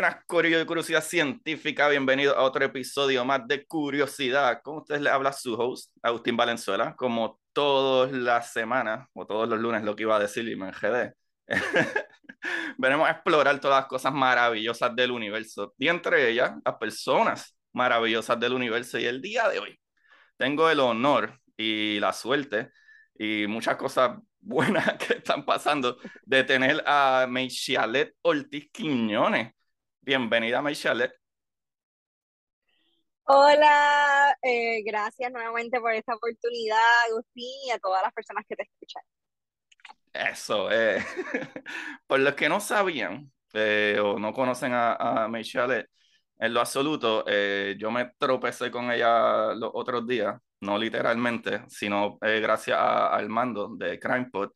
Buenas, de Curiosidad Científica. Bienvenido a otro episodio más de Curiosidad. Con ustedes le habla su host, Agustín Valenzuela. Como todas las semanas, o todos los lunes, lo que iba a decir y me enredé. Venimos a explorar todas las cosas maravillosas del universo. Y entre ellas, las personas maravillosas del universo. Y el día de hoy, tengo el honor y la suerte y muchas cosas buenas que están pasando de tener a Meichalet Ortiz Quiñones. Bienvenida, Meichalet. Hola, eh, gracias nuevamente por esta oportunidad, Agustín, y a todas las personas que te escuchan. Eso, eh. por los que no sabían eh, o no conocen a, a Meichalet en lo absoluto, eh, yo me tropecé con ella los otros días, no literalmente, sino eh, gracias a, al mando de CrimePod.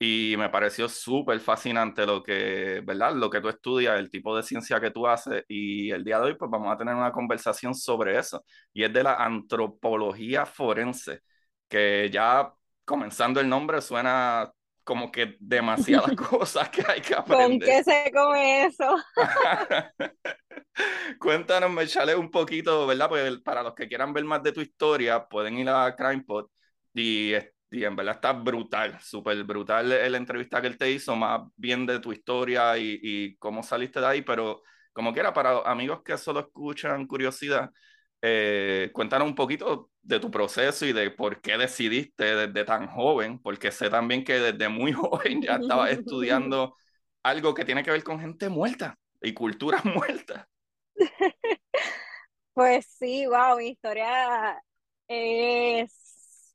Y me pareció súper fascinante lo que, ¿verdad? Lo que tú estudias, el tipo de ciencia que tú haces. Y el día de hoy, pues vamos a tener una conversación sobre eso. Y es de la antropología forense, que ya comenzando el nombre suena como que demasiadas cosas que hay que aprender. ¿Con qué se come eso? Cuéntanos, Mechale, un poquito, ¿verdad? Pues para los que quieran ver más de tu historia, pueden ir a CrimePod y, y en verdad está brutal, súper brutal la entrevista que él te hizo, más bien de tu historia y, y cómo saliste de ahí, pero como quiera, para amigos que solo escuchan curiosidad, eh, cuéntanos un poquito de tu proceso y de por qué decidiste desde tan joven, porque sé también que desde muy joven ya estabas estudiando algo que tiene que ver con gente muerta y culturas muertas. Pues sí, wow, mi historia es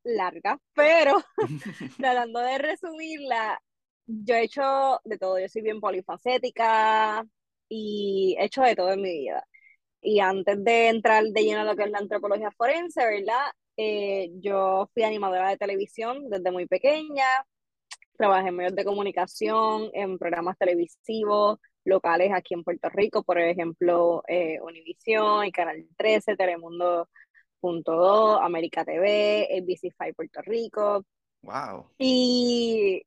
larga, pero tratando de resumirla, yo he hecho de todo, yo soy bien polifacética y he hecho de todo en mi vida. Y antes de entrar de lleno a lo que es la antropología forense, ¿verdad? Eh, yo fui animadora de televisión desde muy pequeña, trabajé en medios de comunicación, en programas televisivos, locales aquí en Puerto Rico, por ejemplo, eh, Univisión, y Canal 13, Telemundo.2, América TV, ABC5 Puerto Rico. Wow. Y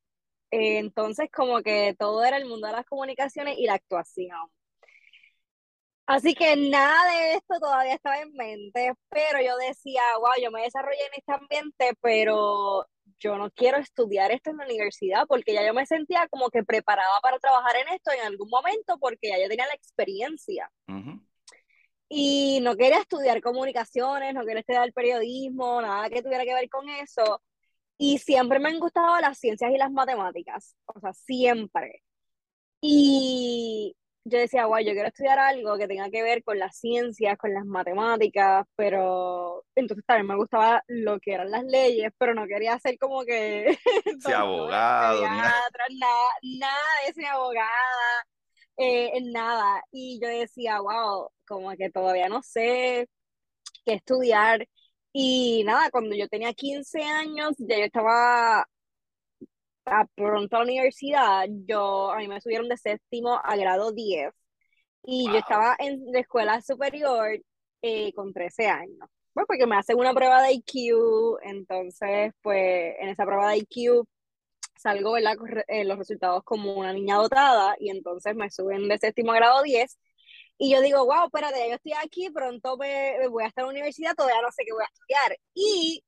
eh, entonces como que todo era el mundo de las comunicaciones y la actuación. Así que nada de esto todavía estaba en mente, pero yo decía, wow, yo me desarrollé en este ambiente, pero yo no quiero estudiar esto en la universidad porque ya yo me sentía como que preparada para trabajar en esto en algún momento porque ya yo tenía la experiencia. Y no quería estudiar comunicaciones, no quería estudiar periodismo, nada que tuviera que ver con eso. Y siempre me han gustado las ciencias y las matemáticas, o sea, siempre. Y yo decía, guay, yo quiero estudiar algo que tenga que ver con las ciencias, con las matemáticas, pero entonces también me gustaba lo que eran las leyes, pero no quería ser como que... Sí, abogado. nada, nada de ser abogada, eh, en nada. Y yo decía, wow, como que todavía no sé qué estudiar. Y nada, cuando yo tenía 15 años, ya yo estaba a pronto a la universidad, yo, a mí me subieron de séptimo a grado 10 y yo estaba en la escuela superior eh, con 13 años. Pues porque me hacen una prueba de IQ, entonces pues en esa prueba de IQ salgo, ¿verdad? Eh, los resultados como una niña dotada y entonces me suben de séptimo grado 10 y yo digo, wow, espérate, yo estoy aquí, pronto me, me voy a estar en la universidad, todavía no sé qué voy a estudiar. Y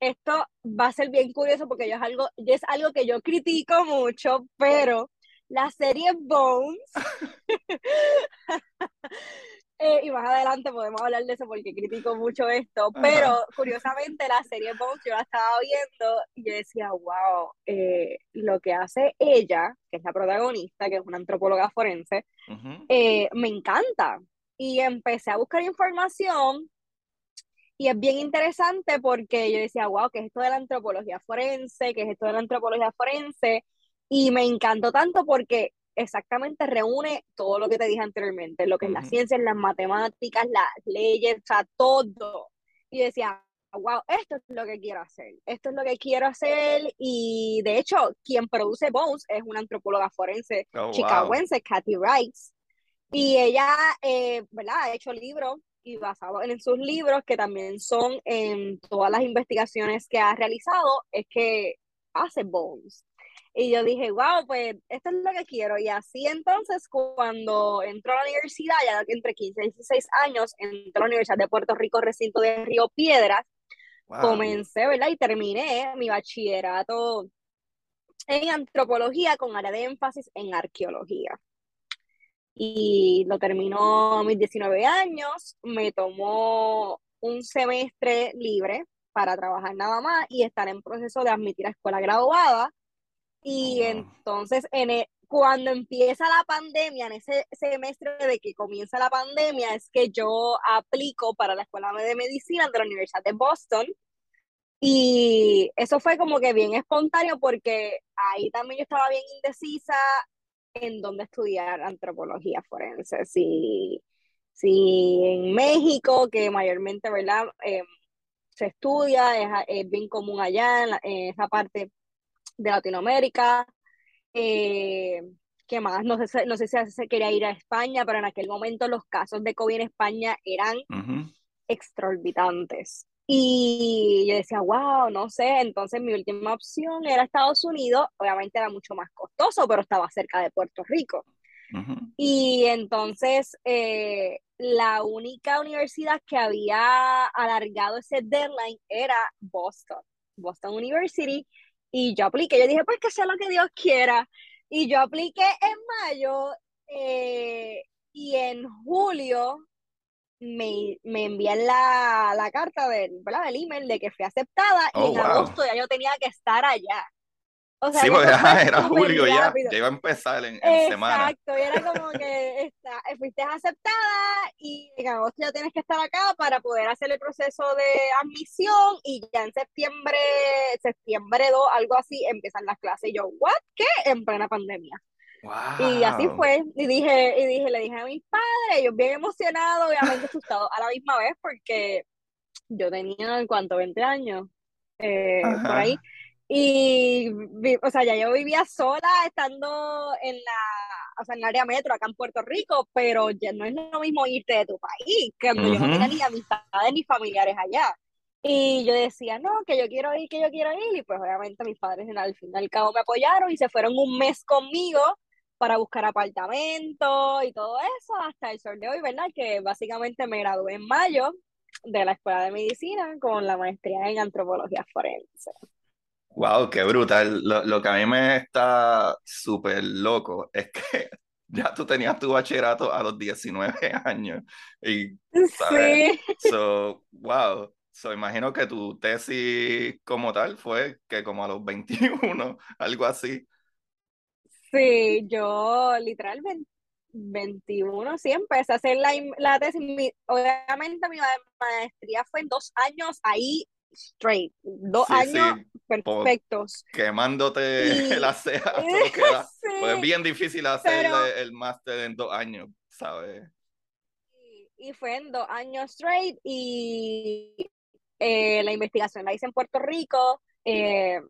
esto va a ser bien curioso porque yo es algo, es algo que yo critico mucho, pero la serie Bones, Eh, y más adelante podemos hablar de eso porque critico mucho esto, pero curiosamente la serie Bones yo la estaba viendo y yo decía, wow, eh, lo que hace ella, que es la protagonista, que es una antropóloga forense, eh, me encanta. Y empecé a buscar información y es bien interesante porque yo decía, wow, ¿qué es esto de la antropología forense? ¿Qué es esto de la antropología forense? Y me encantó tanto porque exactamente reúne todo lo que te dije anteriormente, lo que es la ciencia, las matemáticas, las leyes, o sea, todo. Y decía, wow, esto es lo que quiero hacer, esto es lo que quiero hacer. Y de hecho, quien produce Bones es una antropóloga forense oh, chicagoense, Kathy Rice. Y ella, eh, ¿verdad? Ha hecho libros y basado en sus libros, que también son en todas las investigaciones que ha realizado, es que hace Bones. Y yo dije, wow, pues esto es lo que quiero. Y así entonces, cuando entró a la universidad, ya entre 15 y 16 años, entró a la Universidad de Puerto Rico, recinto de Río Piedras, comencé, ¿verdad? Y terminé mi bachillerato en antropología con área de énfasis en arqueología. Y lo terminó a mis 19 años, me tomó un semestre libre para trabajar nada más y estar en proceso de admitir a escuela graduada y entonces, en e, cuando empieza la pandemia, en ese semestre de que comienza la pandemia, es que yo aplico para la Escuela de Medicina de la Universidad de Boston. Y eso fue como que bien espontáneo porque ahí también yo estaba bien indecisa en dónde estudiar antropología forense. Si, si en México, que mayormente, ¿verdad? Em, se estudia, es, es, bien común allá en, en esa parte de Latinoamérica. Eh, ¿Qué más? No sé, no sé si se quería ir a España, pero en aquel momento los casos de COVID en España eran extraorbitantes. Y yo decía, wow, no sé, entonces mi última opción era Estados Unidos, obviamente era mucho más costoso, pero estaba cerca de Puerto Rico. Y entonces eh, la única universidad que había alargado ese deadline era Boston, Boston University, y yo apliqué, yo dije, pues que sea lo que Dios quiera. Y yo apliqué en mayo eh, y en julio me, me envían la, la carta del, email de que fui aceptada y oh, en agosto ya yo tenía que estar allá. O sea, sí, porque era, julio ya, ya iba a empezar en, en semana. Exacto, y era como que está, fuiste aceptada y en agosto ya tienes que estar acá para poder hacer el proceso de admisión y ya en septiembre, septiembre 2, algo así, empiezan las clases. Y yo, ¿what? ¿Qué? En plena pandemia. Y así fue, y dije, y dije, le dije a mis padres, ellos bien emocionados, obviamente asustados a la misma vez, porque yo tenía, en cuanto 20 años, eh, por ahí, y, o sea, ya yo vivía sola estando en la, o sea, en el área metro acá en Puerto Rico, pero ya no es lo mismo irte de tu país, que yo no tenía ni amistades ni familiares allá. Y yo decía, no, que yo quiero ir, que yo quiero ir. Y pues obviamente mis padres al fin y al cabo me apoyaron y se fueron un mes conmigo para buscar apartamento y todo eso hasta el sol de hoy, ¿verdad? Que básicamente me gradué en mayo de la Escuela de Medicina con la maestría en antropología forense. Wow, qué brutal. Lo, lo que a mí me está súper loco es que ya tú tenías tu bachillerato a los 19 años. Y, ¿sabes? Sí. So, wow. So, imagino que tu tesis como tal fue que como a los 21, algo así. Sí, yo literalmente 21, sí, empecé a hacer la, la tesis. obviamente mi maestría fue en dos años ahí straight, dos años perfectos. Quemándote la ceja, Pues es bien difícil hacer el máster en dos años, ¿sabes? Y, fue en dos años straight y eh, la investigación la hice en Puerto Rico. Eh,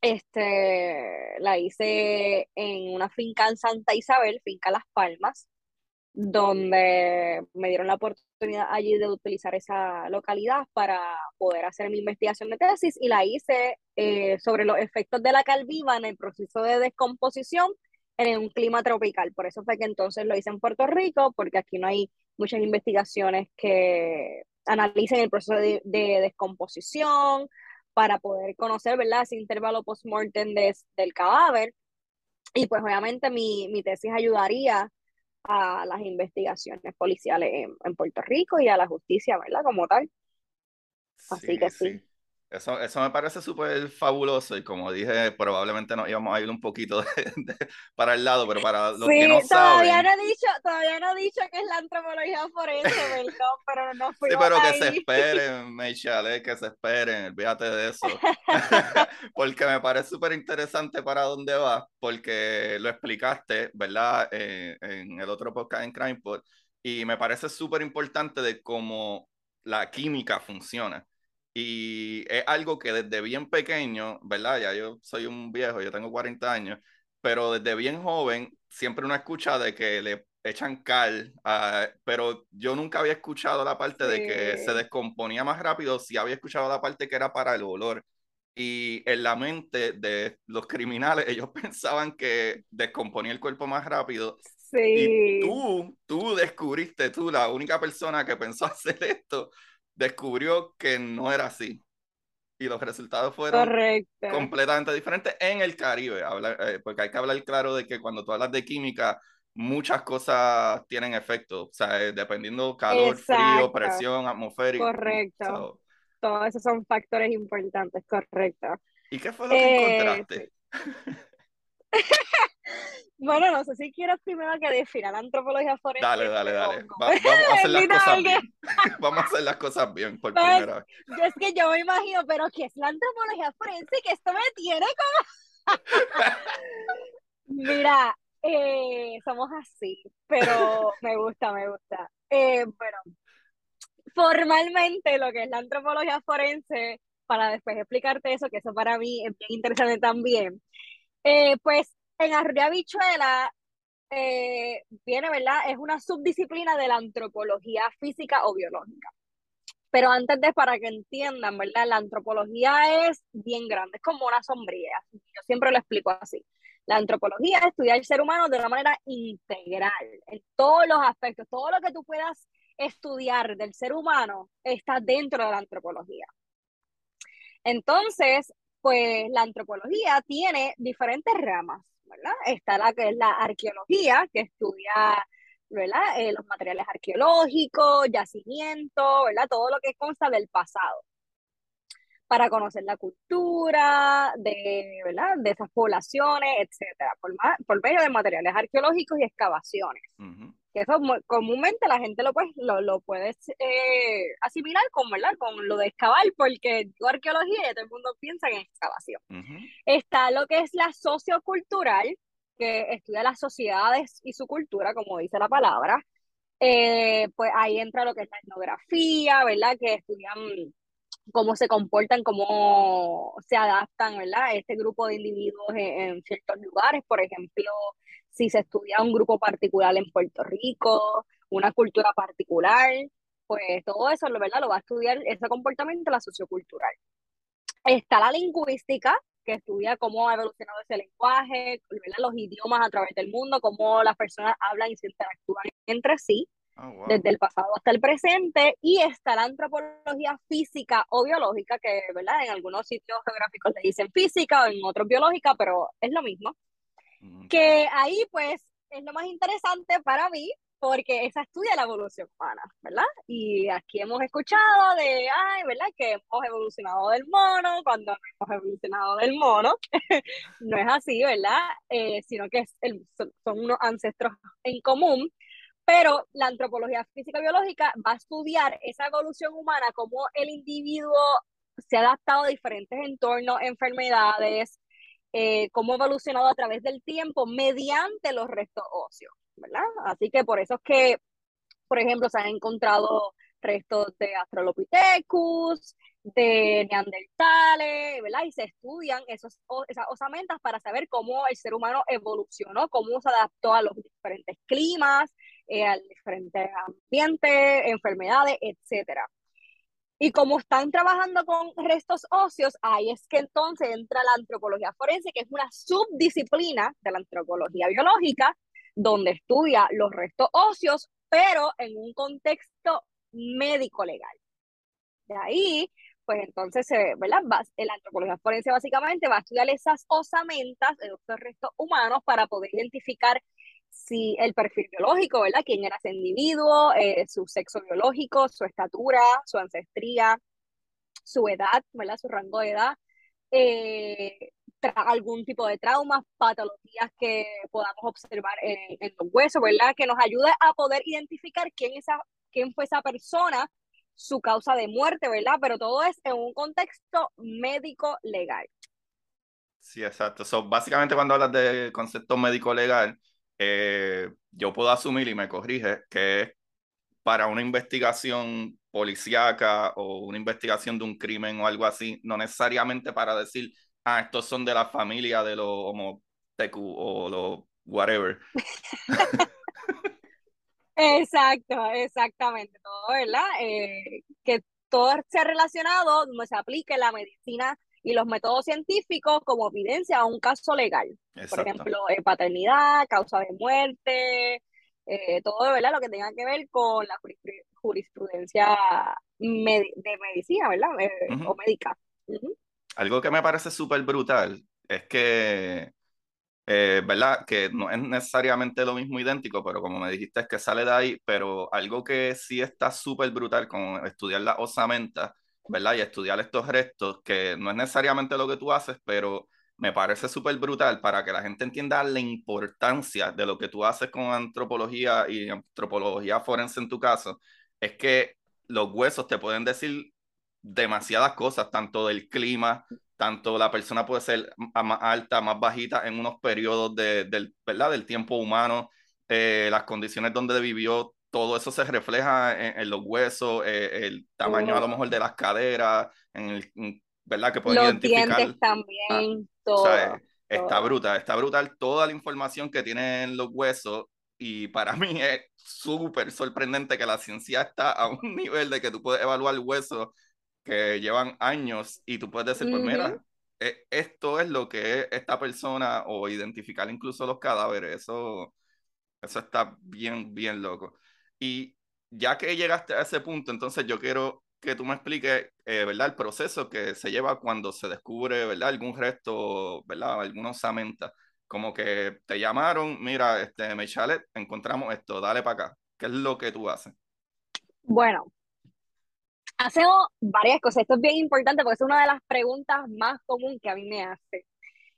este, la hice en una finca en Santa Isabel, finca Las Palmas donde me dieron la oportunidad allí de utilizar esa localidad para poder hacer mi investigación de tesis y la hice eh, sobre los efectos de la calviva en el proceso de descomposición en un clima tropical. Por eso fue que entonces lo hice en Puerto Rico, porque aquí no hay muchas investigaciones que analicen el proceso de, descomposición para poder conocer, ¿verdad?, ese intervalo post-mortem del cadáver. Y pues obviamente mi, mi tesis ayudaría a las investigaciones policiales en, en Puerto Rico y a la justicia, ¿verdad? Como tal. Así que sí. Eso, eso me parece súper fabuloso y como dije, probablemente nos íbamos a ir un poquito para el lado, pero para los que no todavía saben... No he dicho, todavía no he dicho que es la antropología forense, perdón, pero no fui Sí, pero que se esperen, Michelle, que se esperen, olvídate de eso. porque me parece súper interesante para dónde va, porque lo explicaste, ¿verdad? Eh, en el otro podcast en CrimePod, y me parece súper importante de cómo la química funciona. Y es algo que desde bien pequeño, ¿verdad? Ya yo soy un viejo, yo tengo 40 años, pero desde bien joven siempre uno escucha de que le echan cal, uh, pero yo nunca había escuchado la parte sí. de que se descomponía más rápido, sí había escuchado la parte que era para el olor. Y en la mente de los criminales, ellos pensaban que descomponía el cuerpo más rápido. Sí. Y tú, tú descubriste, tú, la única persona que pensó hacer esto, descubrió que no era así. Y los resultados fueron Correcto. completamente diferentes en el Caribe. Habla, eh, porque hay que hablar claro de que cuando tú hablas de química, muchas cosas tienen efecto. O sea, eh, dependiendo calor, Exacto. frío, presión atmosférica. Correcto. So, Todos esos son factores importantes, correcto. ¿Y qué fue lo que Eh, encontraste? Bueno, no sé si quieres primero que defina la antropología forense. Dale, dale, dale. Va- vamos a hacer las cosas bien. Vamos a hacer las cosas bien por Pues, primera vez. Yo es que yo me imagino, pero ¿qué es la antropología forense? Que esto me tiene como... Mira, eh, somos así, pero me gusta, me gusta. Eh, bueno, formalmente lo que es la antropología forense, para después explicarte eso, que eso para mí es bien interesante también, eh, pues en Arroyo Habichuela eh, viene, ¿verdad? Es una subdisciplina de la antropología física o biológica. Pero antes de, para que entiendan, ¿verdad? La antropología es bien grande, es como una sombrilla. Yo siempre lo explico así. La antropología es estudiar el ser humano de una manera integral, en todos los aspectos. Todo lo que tú puedas estudiar del ser humano está dentro de la antropología. Entonces, pues la antropología tiene diferentes ramas, ¿verdad? Está la que es la arqueología, que estudia, ¿verdad? Eh, los materiales arqueológicos, yacimientos, ¿verdad? Todo lo que consta del pasado. Para conocer la cultura de, ¿verdad? de esas poblaciones, etcétera, por, por medio de materiales arqueológicos y excavaciones. Que eso comúnmente la gente lo, pues, lo, lo puede eh, asimilar con, ¿verdad? con lo de excavar, porque digo arqueología y todo el mundo piensa en excavación. Está lo que es la sociocultural, que estudia las sociedades y su cultura, como dice la palabra. Eh, pues ahí entra lo que es la etnografía, ¿verdad? Que estudian cómo se comportan, cómo se adaptan, ¿verdad? Este grupo de individuos en, en ciertos lugares, por ejemplo, si se estudia un grupo particular en Puerto Rico, una cultura particular, pues todo eso, ¿verdad? Lo va a estudiar ese comportamiento, la sociocultural. Está la lingüística, que estudia cómo ha evolucionado ese lenguaje, ¿verdad? los idiomas a través del mundo, cómo las personas hablan y se interactúan entre sí Oh, wow. desde el pasado hasta el presente, y está la antropología física o biológica, que ¿verdad? en algunos sitios geográficos le dicen física o en otros biológica, pero es lo mismo. Que ahí pues es lo más interesante para mí, porque esa estudia la evolución humana, ¿verdad? Y aquí hemos escuchado de, ay, ¿verdad? Que hemos evolucionado del mono, cuando hemos evolucionado del mono, no es así, ¿verdad? Eh, sino que es el- son, son unos ancestros en común, pero la antropología física biológica va a estudiar esa evolución humana, cómo el individuo se ha adaptado a diferentes entornos, enfermedades, eh, cómo ha evolucionado a través del tiempo mediante los restos óseos, ¿verdad? Así que por eso es que, por ejemplo, se han encontrado restos de Australopithecus, de Neandertales, ¿verdad? Y se estudian esos, esas osamentas para saber cómo el ser humano evolucionó, cómo se adaptó a los diferentes climas, eh, a diferentes ambientes, enfermedades, etcétera. Y como están trabajando con restos óseos, ahí es que entonces entra la antropología forense, que es una subdisciplina de la antropología biológica, donde estudia los restos óseos, pero en un contexto médico-legal. De ahí, pues entonces, ¿verdad? La antropología forense básicamente va a estudiar esas osamentas, esos restos humanos, para poder identificar si el perfil biológico, ¿verdad? ¿Quién era ese individuo? Eh, su sexo biológico, su estatura, su ancestría, su edad, ¿verdad? Su rango de edad. Eh, algún tipo de traumas, patologías que podamos observar en, los huesos, ¿verdad? Que nos ayude a poder identificar quién, esa, quién fue esa persona, su causa de muerte, ¿verdad? Pero todo es en un contexto médico legal. Sí, exacto. So, básicamente cuando hablas de concepto médico legal, eh, yo puedo asumir y me corrige que es para una investigación policíaca o una investigación de un crimen o algo así, no necesariamente para decir, ah, estos son de la familia de los homo o los whatever. Exacto, exactamente, todo, ¿verdad? Eh, que todo sea relacionado, donde se aplique la medicina y los métodos científicos como evidencia a un caso legal. Por ejemplo, eh, paternidad, causa de muerte, eh, todo ¿verdad? lo que tenga que ver con la jurisprudencia de medicina, ¿verdad? Eh, o médica. Algo que me parece súper brutal es que, ¿verdad? Que no es necesariamente lo mismo idéntico, pero como me dijiste es que sale de ahí, pero algo que sí está súper brutal con estudiar la osamenta ¿verdad? Y estudiar estos restos, que no es necesariamente lo que tú haces, pero me parece súper brutal para que la gente entienda la importancia de lo que tú haces con antropología y antropología forense en tu caso, es que los huesos te pueden decir demasiadas cosas, tanto del clima, tanto la persona puede ser más alta, más bajita en unos periodos de, del, ¿verdad? del tiempo humano, eh, las condiciones donde vivió, todo eso se refleja en, los huesos, eh, el tamaño a lo mejor de las caderas, en el, ¿verdad? Que pueden los identificar. Dientes también, todo, eh, Está brutal, está brutal toda la información que tienen los huesos y para mí es súper sorprendente que la ciencia está a un nivel de que tú puedes evaluar huesos que llevan años y tú puedes decir, pues mira, e, esto es lo que es esta persona o identificar incluso los cadáveres, eso, eso está bien, bien loco. Y ya que llegaste a ese punto, entonces yo quiero que tú me expliques, eh, ¿verdad? El proceso que se lleva cuando se descubre, ¿verdad? Algún resto, ¿verdad? Algunos osamentas. Como que te llamaron, mira, este, Mechalet, encontramos esto, dale para acá. ¿Qué es lo que tú haces? Bueno, hacemos varias cosas. Esto es bien importante porque es una de las preguntas más comunes que a mí me hace.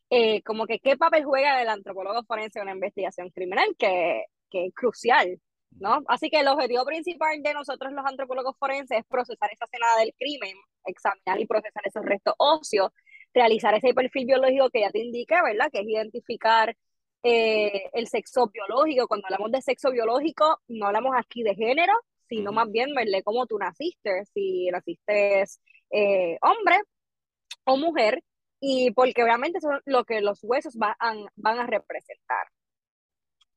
Eh, como que qué papel juega el antropólogo forense en una investigación criminal, que, que es crucial. ¿No? Así que el objetivo principal de nosotros los antropólogos forenses es procesar esa escena del crimen, examinar y procesar esos restos óseos, realizar ese perfil biológico que ya te indica, ¿verdad? Que es identificar eh, el sexo biológico. Cuando hablamos de sexo biológico, no hablamos aquí de género, sino más bien verle cómo tú naciste, si naciste eh, hombre o mujer, y porque obviamente es lo que los huesos van, van a representar.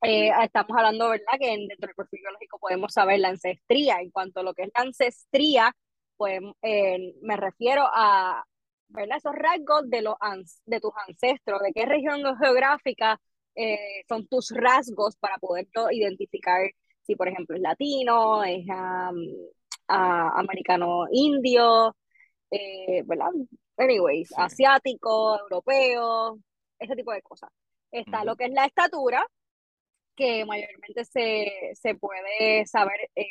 Eh, estamos hablando, ¿verdad? Que dentro del perfil biológico podemos saber la ancestría. En cuanto a lo que es la ancestría, pues eh, me refiero a, ¿verdad? Esos rasgos de, los, de tus ancestros, de qué región geográfica eh, son tus rasgos para poder identificar si, por ejemplo, es latino, es americano indio, ¿verdad? Anyways, asiático, europeo, ese tipo de cosas. Está lo que es la estatura, que mayormente se, se puede saber eh,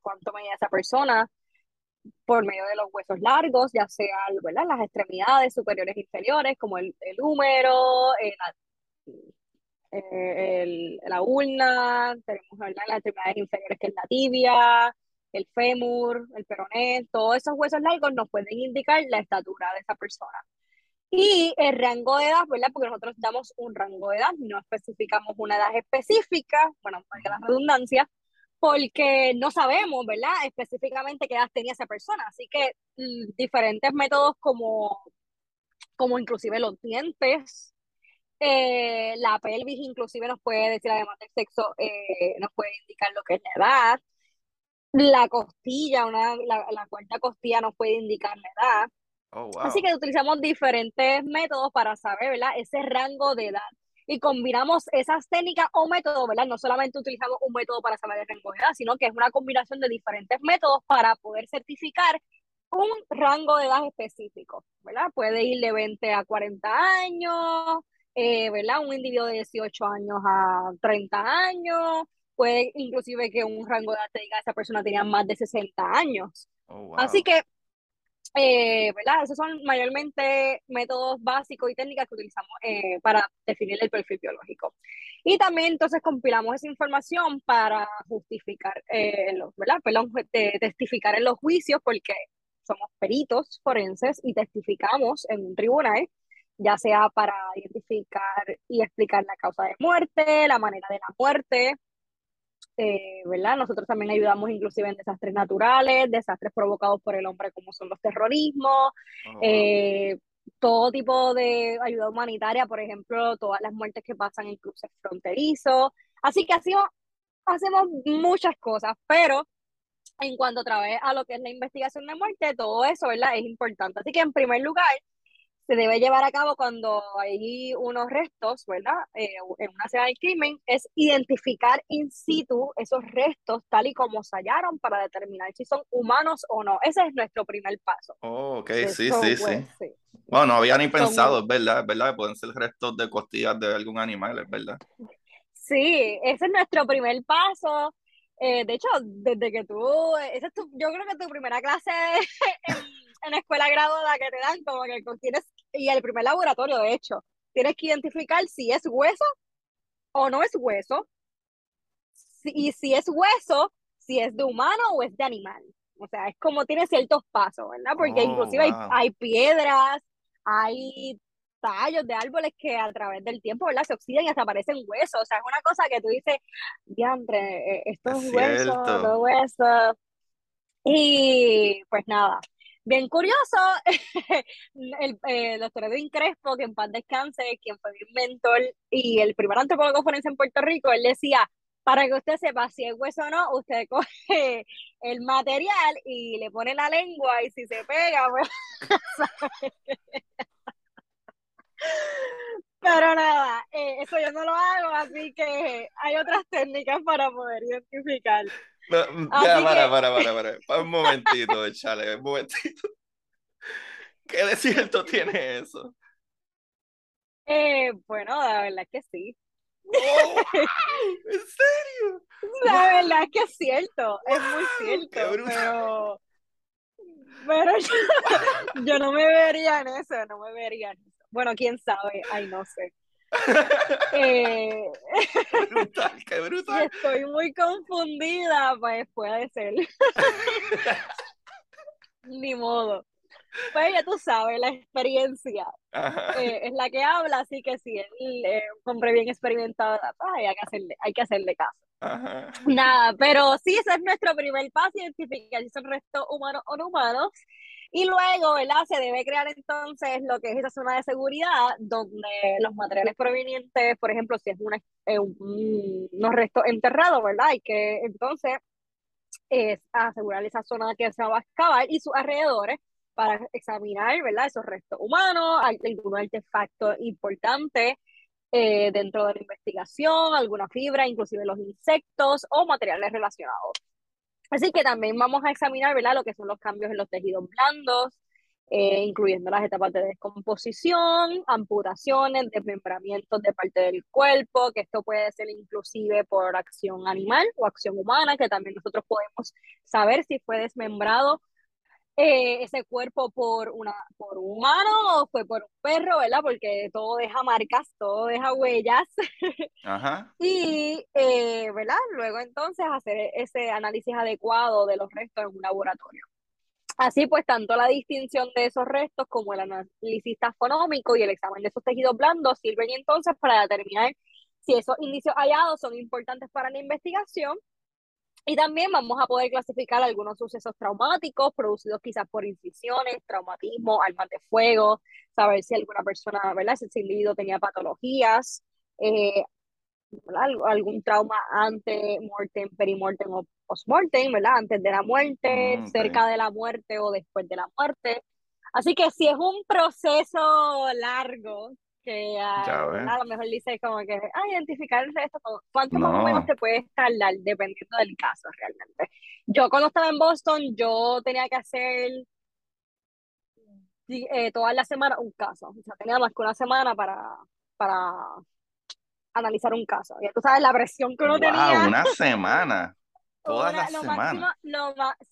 cuánto medía esa persona por medio de los huesos largos, ya sea las extremidades superiores e inferiores, como el, el húmero, eh, el, la ulna, tenemos las extremidades inferiores que es la tibia, el fémur, el peroné, todos esos huesos largos nos pueden indicar la estatura de esa persona. Y el rango de edad, ¿verdad? Porque nosotros damos un rango de edad, no especificamos una edad específica, bueno, para la redundancia, porque no sabemos, ¿verdad? Específicamente qué edad tenía esa persona. Así que mm, diferentes métodos como, como inclusive los dientes, eh, la pelvis inclusive nos puede decir, además del sexo, eh, nos puede indicar lo que es la edad. La costilla, una, la, la cuarta costilla nos puede indicar la edad. Oh, Así que utilizamos diferentes métodos para saber, ¿verdad? Ese rango de edad. Y combinamos esas técnicas o métodos, ¿verdad? No solamente utilizamos un método para saber el rango de edad, sino que es una combinación de diferentes métodos para poder certificar un rango de edad específico, ¿verdad? Puede ir de 20 a 40 años, eh, ¿verdad? Un individuo de 18 años a 30 años, puede inclusive que un rango de edad te diga esa persona tenía más de 60 años. Oh, Así wow. que, eh, ¿verdad? Esos son mayormente métodos básicos y técnicas que utilizamos eh, para definir el perfil biológico. Y también entonces compilamos esa información para justificar, eh, los, ¿verdad? Perdón, te- testificar en los juicios porque somos peritos forenses y testificamos en un tribunal, ya sea para identificar y explicar la causa de muerte, la manera de la muerte, eh, ¿verdad? Nosotros también ayudamos inclusive en desastres naturales, desastres provocados por el hombre como son los terrorismos, Oh, eh, todo tipo de ayuda humanitaria, por ejemplo, todas las muertes que pasan en cruces fronterizos. Así que hacemos, hacemos muchas cosas, pero en cuanto otra vez a lo que es la investigación de muerte, todo eso, ¿verdad? Es importante. Así que en primer lugar, se debe llevar a cabo cuando hay unos restos, ¿verdad? Eh, en una escena del crimen, es identificar in situ esos restos tal y como se hallaron para determinar si son humanos o no. Ese es nuestro primer paso. Oh, ok, sí, sí, pues, sí. sí, Bueno, no había ni pensado, es verdad, es verdad, pueden ser restos de costillas de algún animal, es verdad. Sí, ese es nuestro primer paso. Eh, de hecho, desde que tú, esa es tu, yo creo que tu primera clase en, en la escuela graduada que te dan, como que tienes, y el primer laboratorio, de hecho, tienes que identificar si es hueso o no es hueso, si- y si es hueso, si es de humano o es de animal. O sea, es como tiene ciertos pasos, ¿verdad? Porque Oh, inclusive hay, wow. hay piedras, hay tallos de árboles que a través del tiempo, ¿verdad? Se oxidan y hasta aparecen huesos. O sea, es una cosa que tú dices, diantre, eh, esto Es es hueso, no es hueso. Y pues nada, bien curioso, el, eh, doctor Edwin Crespo, que en paz descanse, quien fue mi mentor y el primer antropólogo forense en Puerto Rico, él decía, para que usted sepa si es hueso o no, usted coge el material y le pone la lengua y si se pega, pues. Pero nada, eh, eso yo no lo hago, así que hay otras técnicas para poder identificar. No, ya, para, que para, para, para, para un momentito, chale, un momentito. ¿Qué de cierto tiene eso? Eh, bueno, la verdad es que sí. Oh, ¿en serio? La verdad es que es cierto, es muy cierto, pero, pero yo, yo no me vería en eso, no me vería en eso. Bueno, quién sabe, ay, no sé. Eh, Qué brutal, qué brutal. estoy muy confundida, pues puede ser, ni modo. Pues ya tú sabes, la experiencia eh, es la que habla, así que si él es un hombre bien experimentado, ay, hay que hacerle, hay que hacerle caso. ajá. Nada, pero sí, ese es nuestro primer paso, identificar si son restos humanos o no humanos. Y luego, ¿verdad? Se debe crear entonces lo que es esa zona de seguridad, donde los materiales provenientes, por ejemplo, si es una, eh, un- unos restos enterrados, ¿verdad? Hay que entonces es asegurar esa zona que se va a excavar y sus alrededores para examinar, ¿verdad? Esos restos humanos, algún artefacto importante eh, dentro de la investigación, alguna fibra, inclusive los insectos o materiales relacionados. Así que también vamos a examinar, ¿verdad? Lo que son los cambios en los tejidos blandos, eh, incluyendo las etapas de descomposición, amputaciones, desmembramientos de parte del cuerpo, que esto puede ser inclusive por acción animal o acción humana, que también nosotros podemos saber si fue desmembrado eh, ese cuerpo por, una, por un humano o fue por un perro, ¿verdad? Porque todo deja marcas, todo deja huellas. Ajá. Y, eh, ¿verdad? Luego entonces hacer ese análisis adecuado de los restos en un laboratorio. Así pues, tanto la distinción de esos restos como el análisis tafonómico y el examen de esos tejidos blandos sirven entonces para determinar si esos indicios hallados son importantes para la investigación y también vamos a poder clasificar algunos sucesos traumáticos producidos quizás por incisiones, traumatismo, armas de fuego, saber si alguna persona, ¿verdad? Si ese individuo tenía patologías, eh, algún trauma ante mortem, perimortem o postmortem, ¿verdad? Antes de la muerte, Mm, cerca de la muerte o después de la muerte. Así que si es un proceso largo, que a lo mejor dice como que, ah, identificar esto, ¿cuánto más o menos No. te puedes tardar dependiendo del caso realmente? Yo cuando estaba en Boston, yo tenía que hacer eh, toda la semana un caso, o sea, tenía más que una semana para, para analizar un caso. Ya tú sabes la presión que uno wow, tenía. una semana. Todas las semanas.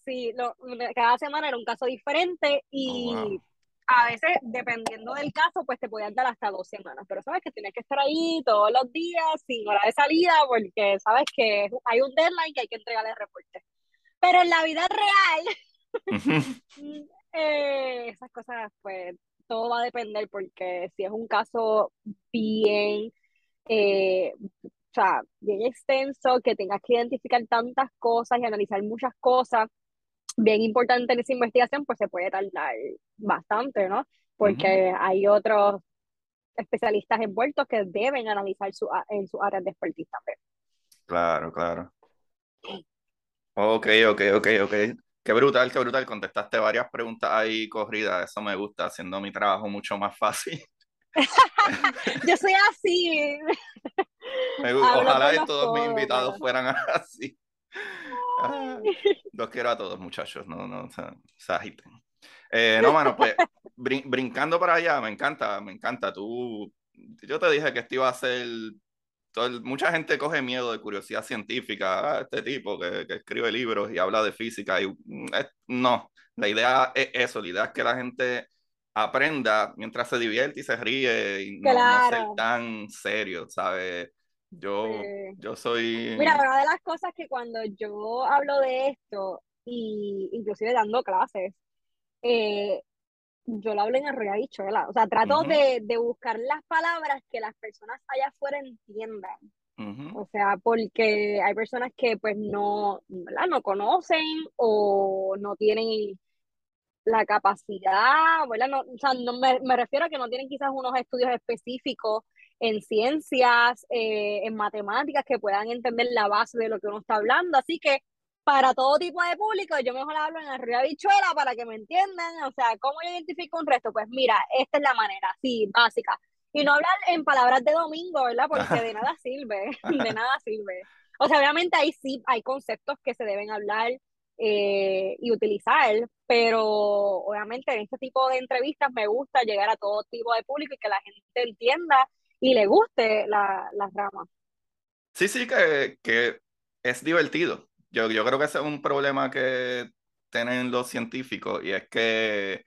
sí, lo- cada semana era un caso diferente y Oh, wow. A veces, dependiendo del caso, pues te podían dar hasta dos semanas, pero sabes que tienes que estar ahí todos los días sin hora de salida porque sabes que hay un deadline que hay que entregar el reporte. Pero en la vida real, eh, esas cosas, pues todo va a depender porque si es un caso bien, eh, o sea, bien extenso, que tengas que identificar tantas cosas y analizar muchas cosas, bien importante en esa investigación, pues se puede tardar bastante, ¿no? Porque hay otros especialistas envueltos que deben analizar su, en sus áreas de expertise también. Claro, claro. Ok, ok, ok, ok. Qué brutal, qué brutal. Contestaste varias preguntas ahí corridas. Eso me gusta, haciendo mi trabajo mucho más fácil. Yo soy así. Me Ojalá los todos mis invitados fueran así. Los quiero a todos, muchachos. No, no, se, se agiten. Eh, no, mano, pues brin- brincando para allá, me encanta, me encanta. Tú, yo te dije que esto iba a ser. todo mucha gente coge miedo de curiosidad científica. Ah, este tipo que, que escribe libros y habla de física. Y, mm, es- no, la idea es eso. La idea es que la gente aprenda mientras se divierte y se ríe y no, no ser Claro. tan serio, ¿sabes? Yo, yo soy. Mira, una de las cosas que cuando yo hablo de esto, y inclusive dando clases, eh, yo lo hablo en arroyo habichuela. O sea, trato de, de buscar las palabras que las personas allá afuera entiendan. O sea, porque hay personas que pues no, ¿verdad? No conocen o no tienen la capacidad, ¿verdad? No, o sea, no me, me refiero a que no tienen quizás unos estudios específicos en ciencias, eh, en matemáticas, que puedan entender la base de lo que uno está hablando. Así que para todo tipo de público, yo mejor hablo en arriba bichuela para que me entiendan. O sea, ¿cómo yo identifico un resto? Pues mira, esta es la manera, sí, básica. Y no hablar en palabras de domingo, ¿verdad? Porque de nada sirve, de nada sirve. O sea, obviamente ahí sí hay conceptos que se deben hablar eh, y utilizar, pero obviamente en este tipo de entrevistas me gusta llegar a todo tipo de público y que la gente entienda y le guste la, las ramas. Sí, sí, que, que es divertido. Yo, yo creo que ese es un problema que tienen los científicos y es que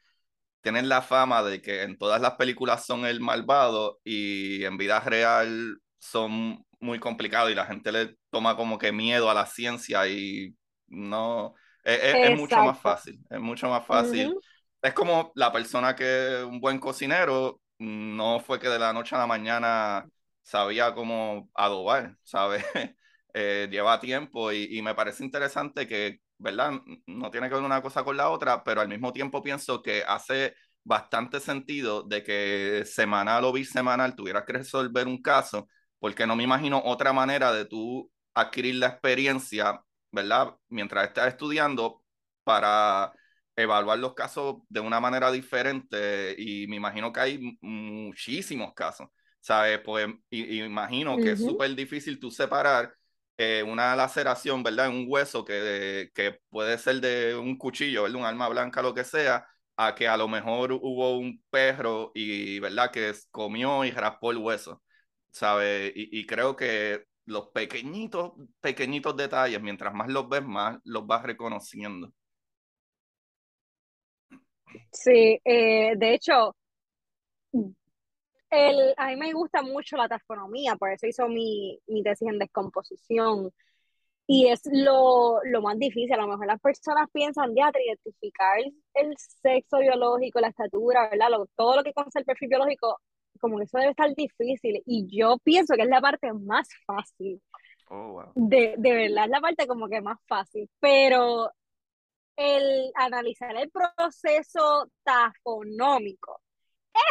tienen la fama de que en todas las películas son el malvado y en vida real son muy complicados y la gente le toma como que miedo a la ciencia y no, es, es- es mucho más fácil, es mucho más fácil. Es como la persona que un buen cocinero no fue que de la noche a la mañana sabía cómo adobar, ¿sabes? Eh, lleva tiempo y, y me parece interesante que, ¿verdad? No tiene que ver una cosa con la otra, pero al mismo tiempo pienso que hace bastante sentido de que semanal o bisemanal tuvieras que resolver un caso, porque no me imagino otra manera de tú adquirir la experiencia, ¿verdad? Mientras estás estudiando para evaluar los casos de una manera diferente y me imagino que hay muchísimos casos, ¿sabes? Pues y, y imagino que es súper difícil tú separar eh, una laceración, ¿verdad? En un hueso que, que puede ser de un cuchillo, ¿verdad? Un arma blanca, lo que sea, a que a lo mejor hubo un perro y, ¿verdad? Que comió y raspó el hueso, ¿sabes? Y, y creo que los pequeñitos, pequeñitos detalles, mientras más los ves, más los vas reconociendo. Sí, eh, de hecho, el, a mí me gusta mucho la taxonomía, por eso hizo mi, mi tesis en descomposición. Y es lo, lo más difícil. A lo mejor las personas piensan ya identificar el sexo biológico, la estatura, ¿verdad? Lo- todo lo que conoce el perfil biológico, como que eso debe estar difícil. Y yo pienso que es la parte más fácil. Oh, wow. De, de verdad, es la parte como que más fácil. Pero el analizar el proceso tafonómico,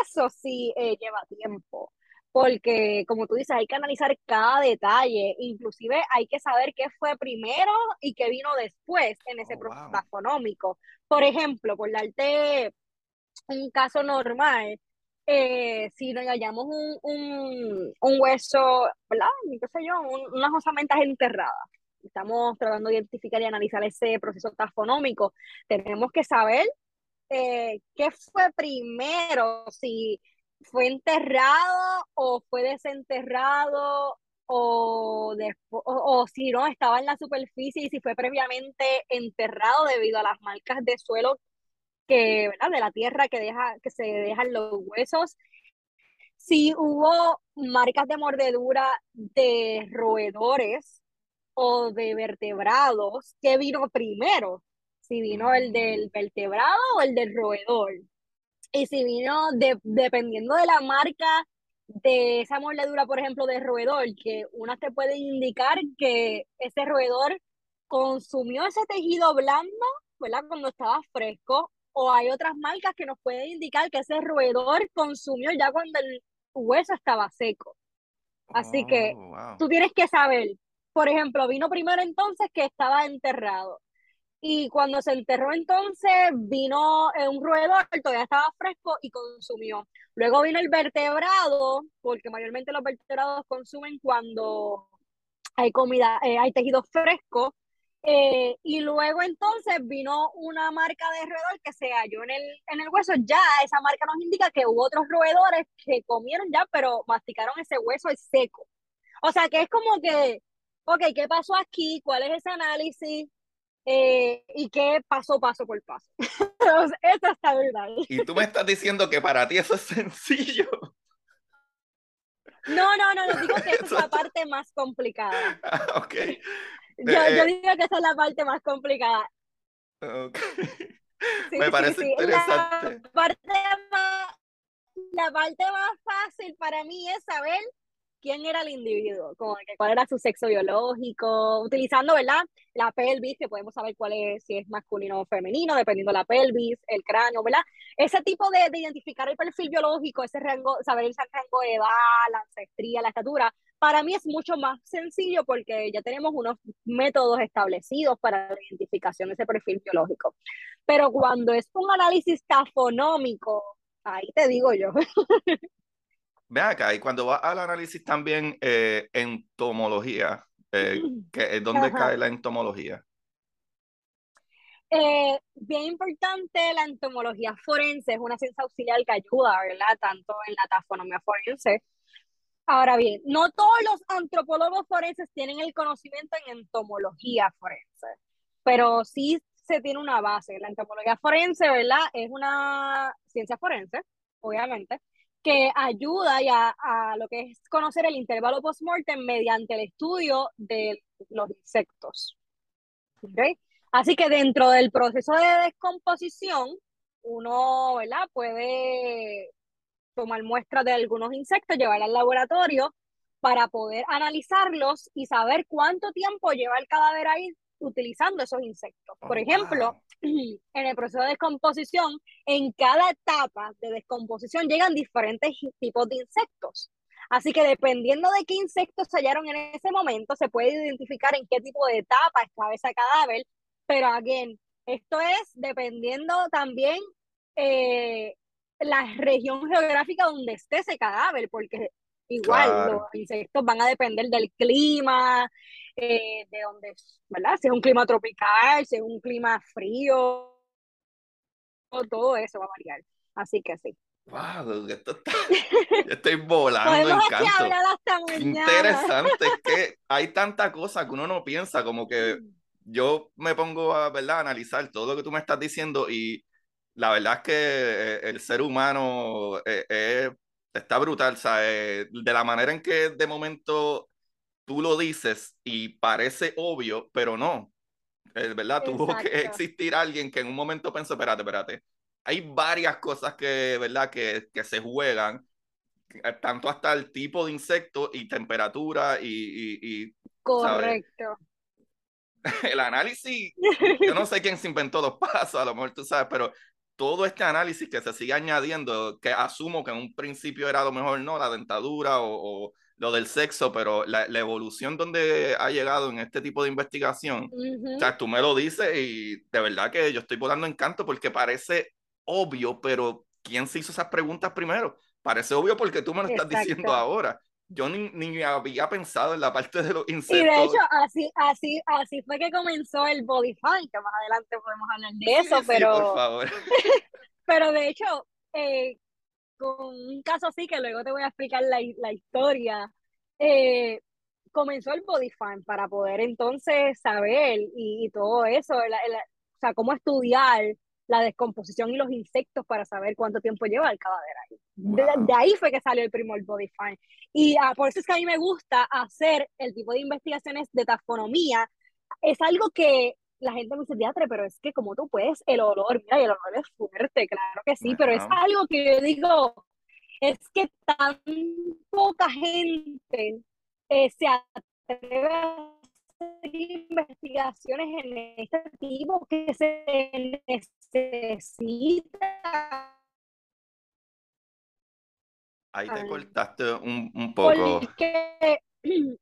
eso sí eh, lleva tiempo, porque como tú dices, hay que analizar cada detalle, inclusive hay que saber qué fue primero y qué vino después en ese Oh, proceso wow. tafonómico. Por ejemplo, por darte un caso normal, eh, si nos hallamos un, un, un hueso, ¿verdad? ¿Qué sé yo? Un- unas osamentas enterradas. Estamos tratando de identificar y analizar ese proceso tafonómico. Tenemos que saber eh, qué fue primero, si fue enterrado o fue desenterrado o, o, o, si no, estaba en la superficie y si fue previamente enterrado debido a las marcas de suelo que, ¿verdad? de la tierra que, deja, que se dejan los huesos. Si hubo marcas de mordedura de roedores o de vertebrados, ¿qué vino primero? Si vino el del vertebrado o el del roedor. Y si vino de, dependiendo de la marca de esa mordedura, por ejemplo, de roedor, que una te puede indicar que ese roedor consumió ese tejido blando, ¿verdad? Cuando estaba fresco, o hay otras marcas que nos pueden indicar que ese roedor consumió ya cuando el hueso estaba seco. Así que oh, tú tienes que saber, por ejemplo, vino primero entonces que estaba enterrado. Y cuando se enterró entonces, vino un roedor, todavía estaba fresco y consumió. Luego vino el vertebrado, porque mayormente los vertebrados consumen cuando hay comida, eh, hay tejido fresco. Eh, y luego entonces vino una marca de roedor que se halló en el, en el hueso. Ya esa marca nos indica que hubo otros roedores que comieron ya, pero masticaron ese hueso seco. O sea que es como que, ok, ¿qué pasó aquí? ¿Cuál es ese análisis? Eh, y qué pasó paso por paso. eso está verdad. Y tú me estás diciendo que para ti eso es sencillo. No, no, no, no digo que esa es la parte más complicada. ok. Yo, yo, eh, digo que esa es la parte más complicada. Ok. me parece interesante. La parte, más, la parte más fácil para mí es saber quién era el individuo, como que cuál era su sexo biológico, utilizando, ¿verdad? La pelvis, que podemos saber cuál es, si es masculino o femenino, dependiendo de la pelvis, el cráneo, ¿verdad? Ese tipo de, de identificar el perfil biológico, ese rango, saber el rango de edad, la ancestría, la estatura, para mí es mucho más sencillo porque ya tenemos unos métodos establecidos para la identificación de ese perfil biológico. Pero cuando es un análisis tafonómico, ahí te digo yo. Ve acá, y cuando va al análisis también eh, entomología, eh, que, ¿dónde cae la entomología? Eh, bien importante, la entomología forense es una ciencia auxiliar que ayuda, ¿verdad? Tanto en la tafonomía forense. Ahora bien, no todos los antropólogos forenses tienen el conocimiento en entomología forense, pero sí se tiene una base. La entomología forense, ¿verdad? Es una ciencia forense, obviamente, que ayuda ya a lo que es conocer el intervalo post-mortem mediante el estudio de los insectos. Así que dentro del proceso de descomposición, uno ¿verdad? puede tomar muestras de algunos insectos, llevar al laboratorio para poder analizarlos y saber cuánto tiempo lleva el cadáver ahí utilizando esos insectos. Por oh, ejemplo, en el proceso de descomposición, en cada etapa de descomposición llegan diferentes tipos de insectos. Así que dependiendo de qué insectos se hallaron en ese momento, se puede identificar en qué tipo de etapa estaba ese cadáver. Pero, again, esto es dependiendo también eh, la región geográfica donde esté ese cadáver, porque igual los insectos van a depender del clima, eh, de donde, ¿verdad? Si es un clima tropical, si es un clima frío, todo eso va a variar. Así que sí. Wow, esto está, estoy volando en canto. Interesante, es que hay tanta cosa que uno no piensa, como que mm. yo me pongo a, ¿verdad? a analizar todo lo que tú me estás diciendo y la verdad es que eh, el ser humano eh, está brutal, ¿sabes? De la manera en que de momento tú lo dices y parece obvio, pero no. Es verdad, tuvo que existir alguien que en un momento pensó, espérate, espérate. Hay varias cosas que, ¿verdad? Que, que se juegan, eh, tanto hasta el tipo de insecto y temperatura y... y, Correcto. El análisis, yo no sé quién se inventó los pasos, a lo mejor tú sabes, pero todo este análisis que se sigue añadiendo, que asumo que en un principio era a lo mejor no, la dentadura o lo del sexo, pero la, evolución donde ha llegado en este tipo de investigación, o sea, tú me lo dices y de verdad que yo estoy volando en canto porque parece obvio, pero ¿quién se hizo esas preguntas primero? Parece obvio porque tú me lo estás diciendo ahora. Yo ni, ni, había pensado en la parte de los insectos. Y de hecho, así, así, así fue que comenzó el body funk, que más adelante podemos hablar de eso, pero... por favor. pero de hecho, eh, con un caso así, que luego te voy a explicar la, la historia, eh, comenzó el body farm para poder entonces saber y, y todo eso, o sea, cómo estudiar la descomposición y los insectos para saber cuánto tiempo lleva el cadáver ahí. De, ahí fue que salió el primer body farm. Y ah, por eso es que a mí me gusta hacer el tipo de investigaciones de tafonomía. Es algo que la gente me dice, teatro, pero es que como tú puedes, el olor, mira, y el olor es fuerte, claro que sí, pero es algo que yo digo, es que tan poca gente eh, se atreve a hacer investigaciones en este tipo que se necesita. Ahí te cortaste un, un poco. Porque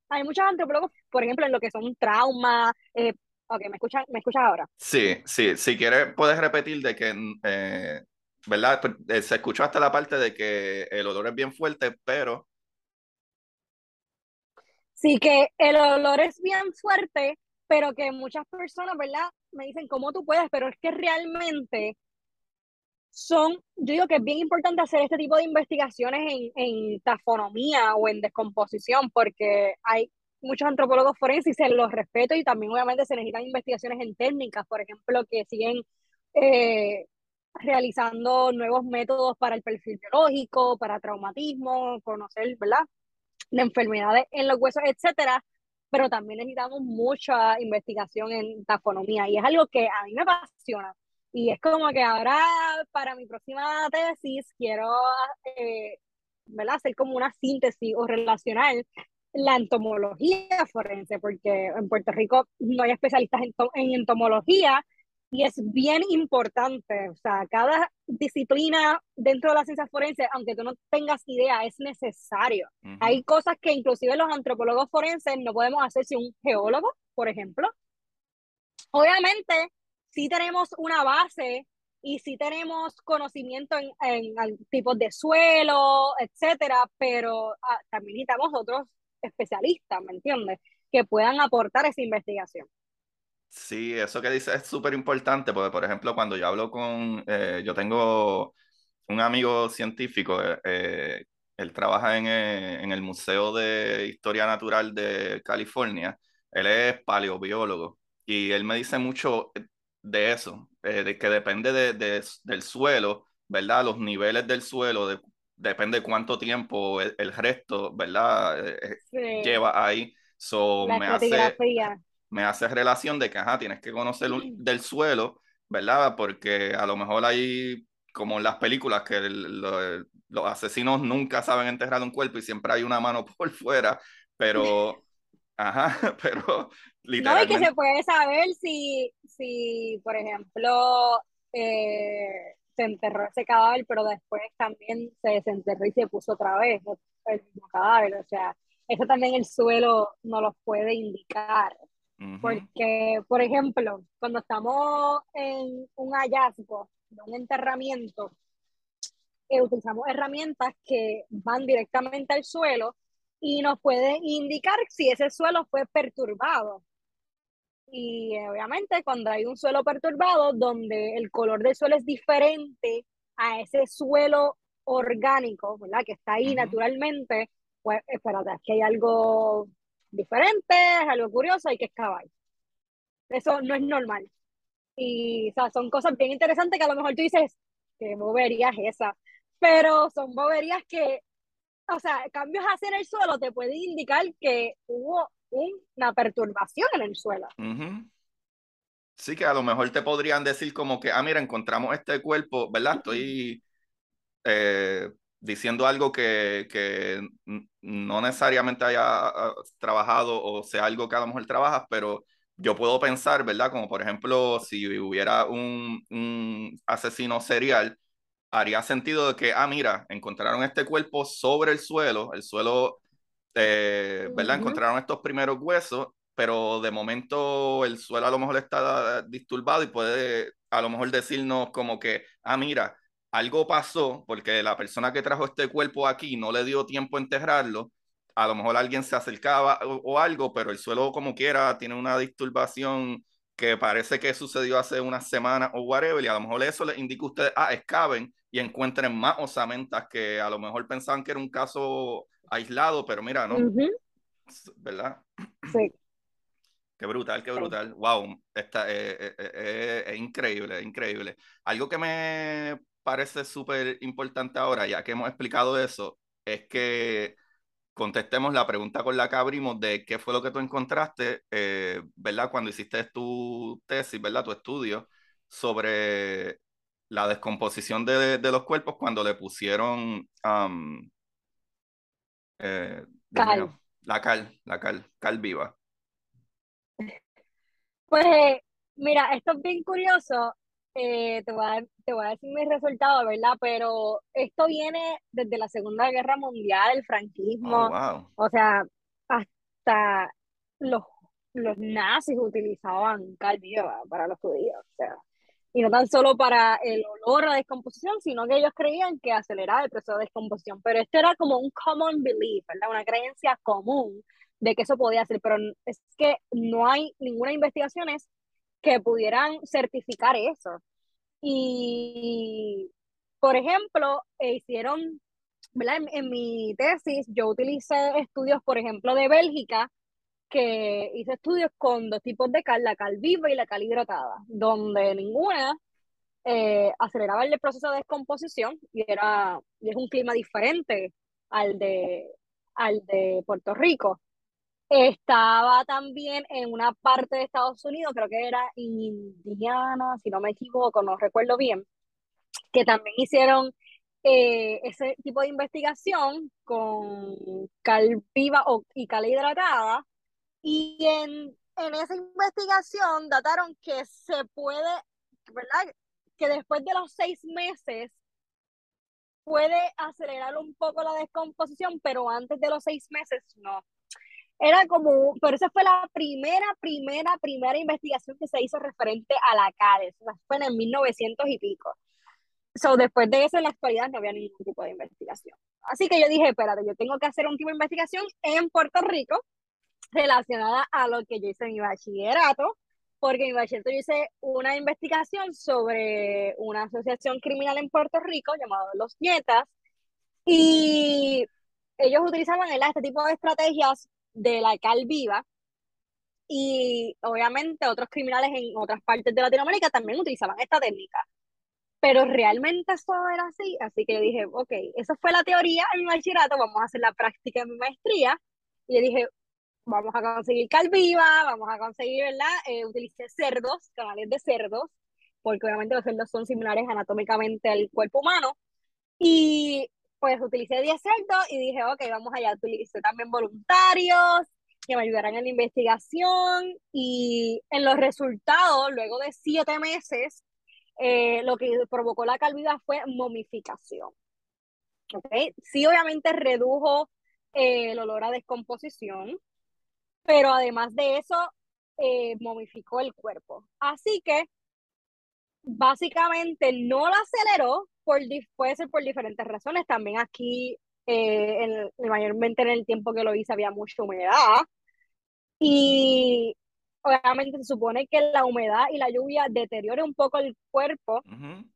hay muchos antropólogos, por ejemplo, en lo que son traumas, eh, Ok, ¿me escuchas, ¿me escuchas ahora? Sí, sí, si quieres puedes repetir de que, eh, ¿verdad? Pues, eh, se escuchó hasta la parte de que el olor es bien fuerte, pero... Sí, que el olor es bien fuerte, pero que muchas personas, ¿verdad? Me dicen, ¿cómo tú puedes? Pero es que realmente son, yo digo que es bien importante hacer este tipo de investigaciones en, en tafonomía o en descomposición, porque hay muchos antropólogos forenses se los respeto y también obviamente se necesitan investigaciones en técnicas, por ejemplo, que siguen eh, realizando nuevos métodos para el perfil biológico, para traumatismo, conocer, ¿verdad? De enfermedades en los huesos, etcétera, pero también necesitamos mucha investigación en tafonomía y es algo que a mí me apasiona. Y es como que ahora para mi próxima tesis quiero eh, hacer como una síntesis o relacionar la entomología forense, porque en Puerto Rico no hay especialistas en, en, entomología y es bien importante, o sea, cada disciplina dentro de la ciencia forense, aunque tú no tengas idea, es necesario. Hay cosas que inclusive los antropólogos forenses no podemos hacer sin un geólogo, por ejemplo. Obviamente, sí tenemos una base y sí tenemos conocimiento en, en, tipos de suelo, etcétera, pero ah, también necesitamos otros especialistas, ¿me entiendes? Que puedan aportar esa investigación. Sí, eso que dices es súper importante, porque por ejemplo, cuando yo hablo con, eh, yo tengo un amigo científico, eh, eh, él trabaja en, el Museo de Historia Natural de California, él es paleobiólogo y él me dice mucho de eso, de que depende de, de, del suelo, ¿verdad? Los niveles del suelo, de depende cuánto tiempo el, resto, ¿verdad? Eh, eh, lleva ahí. So, me, hace, me hace relación de que, ajá, tienes que conocer del suelo, ¿verdad? Porque a lo mejor hay, como en las películas, que los asesinos nunca saben enterrar un cuerpo y siempre hay una mano por fuera, pero, ajá, pero literalmente... No, y que se puede saber si, si por ejemplo, eh, se enterró ese cadáver, pero después también se desenterró y se puso otra vez el mismo cadáver. O sea, eso también el suelo no lo puede indicar. Porque, por ejemplo, cuando estamos en un hallazgo, de un enterramiento, eh, utilizamos herramientas que van directamente al suelo y nos pueden indicar si ese suelo fue perturbado. Y eh, obviamente cuando hay un suelo perturbado, donde el color del suelo es diferente a ese suelo orgánico, ¿verdad? Que está ahí naturalmente, pues espérate, que hay algo diferente, es algo curioso, hay que excavar. Eso no es normal. Y o sea, son cosas bien interesantes que a lo mejor tú dices, qué bobería es esa, pero son boberías que, o sea, cambios hacia el suelo te pueden indicar que hubo una perturbación en el suelo. Sí, que a lo mejor te podrían decir como que, ah, mira, encontramos este cuerpo, ¿verdad? Estoy eh, diciendo algo que, que, no necesariamente haya ah, trabajado o sea algo que a lo mejor trabajas, pero yo puedo pensar, ¿verdad? Como por ejemplo, si hubiera un, un asesino serial, haría sentido de que, ah, mira, encontraron este cuerpo sobre el suelo, el suelo eh, ¿verdad? Encontraron estos primeros huesos, pero de momento el suelo a lo mejor está disturbado y puede a lo mejor decirnos como que, ah, mira, algo pasó porque la persona que trajo este cuerpo aquí no le dio tiempo a enterrarlo, a lo mejor alguien se acercaba o, algo, pero el suelo como quiera tiene una disturbación que parece que sucedió hace una semana o whatever, y a lo mejor eso les indica a ustedes, ah, excaven y encuentren más osamentas que a lo mejor pensaban que era un caso aislado, pero mira, ¿no? ¿Verdad? Sí. Qué brutal, qué brutal. Wow, está, eh, eh, eh, es increíble, increíble. Algo que me parece súper importante ahora, ya que hemos explicado eso, es que contestemos la pregunta con la que abrimos de qué fue lo que tú encontraste, ¿verdad? Cuando hiciste tu tesis, ¿verdad? Tu estudio sobre la descomposición de, los cuerpos cuando le pusieron la cal, la cal, cal viva. Pues mira, esto es bien curioso. Eh, te, voy a, te voy a decir mis resultados, ¿verdad? Pero esto viene desde la Segunda Guerra Mundial, el franquismo. Oh, o sea, hasta los, los nazis utilizaban viva para los judíos. O sea, y no tan solo para el olor a descomposición, sino que ellos creían que aceleraba el proceso de descomposición. Pero esto era como un common belief, ¿verdad? Una creencia común de que eso podía ser, pero es que no hay ninguna investigaciones que pudieran certificar eso. Y, por ejemplo, eh, hicieron, en, mi tesis yo utilicé estudios, por ejemplo, de Bélgica, que hice estudios con dos tipos de cal, la cal viva y la cal hidratada, donde ninguna eh, aceleraba el proceso de descomposición y, era, y es un clima diferente al de, al de Puerto Rico. Estaba también en una parte de Estados Unidos, creo que era Indiana, si no me equivoco, no recuerdo bien, que también hicieron eh, ese tipo de investigación con cal viva o, y cal hidratada y en, en esa investigación dataron que se puede, ¿verdad? Que después de los seis meses puede acelerar un poco la descomposición, pero antes de los seis meses no. Era como, pero esa fue la primera, primera, primera investigación que se hizo referente a la CARES. Fue en el 1900 y pico. So, después de eso, en la actualidad no había ningún tipo de investigación. Así que yo dije, espérate, yo tengo que hacer un tipo de investigación en Puerto Rico relacionada a lo que yo hice en mi bachillerato, porque en mi bachillerato yo hice una investigación sobre una asociación criminal en Puerto Rico llamada Los Nietas, y ellos utilizaban este tipo de estrategias de la cal viva, y obviamente otros criminales en otras partes de Latinoamérica también utilizaban esta técnica. Pero realmente eso era así, así que yo dije, ok, eso fue la teoría en mi bachillerato, vamos a hacer la práctica en mi maestría. Y yo dije, vamos a conseguir calviva, vamos a conseguir, ¿verdad? Eh, utilicé cerdos, canales de cerdos, porque obviamente los cerdos son similares anatómicamente al cuerpo humano. Y pues utilicé 10 cerdos y dije, ok, vamos allá. Utilicé también voluntarios que me ayudaran en la investigación y en los resultados, luego de 7 meses, eh, lo que provocó la calvidad fue momificación. ¿Okay? Sí, obviamente redujo eh, el olor a descomposición, pero además de eso, eh, momificó el cuerpo. Así que, básicamente, no lo aceleró, por, puede ser por diferentes razones. También aquí, eh, mayormente en el tiempo que lo hice, había mucha humedad. Y obviamente se supone que la humedad y la lluvia deteriore un poco el cuerpo,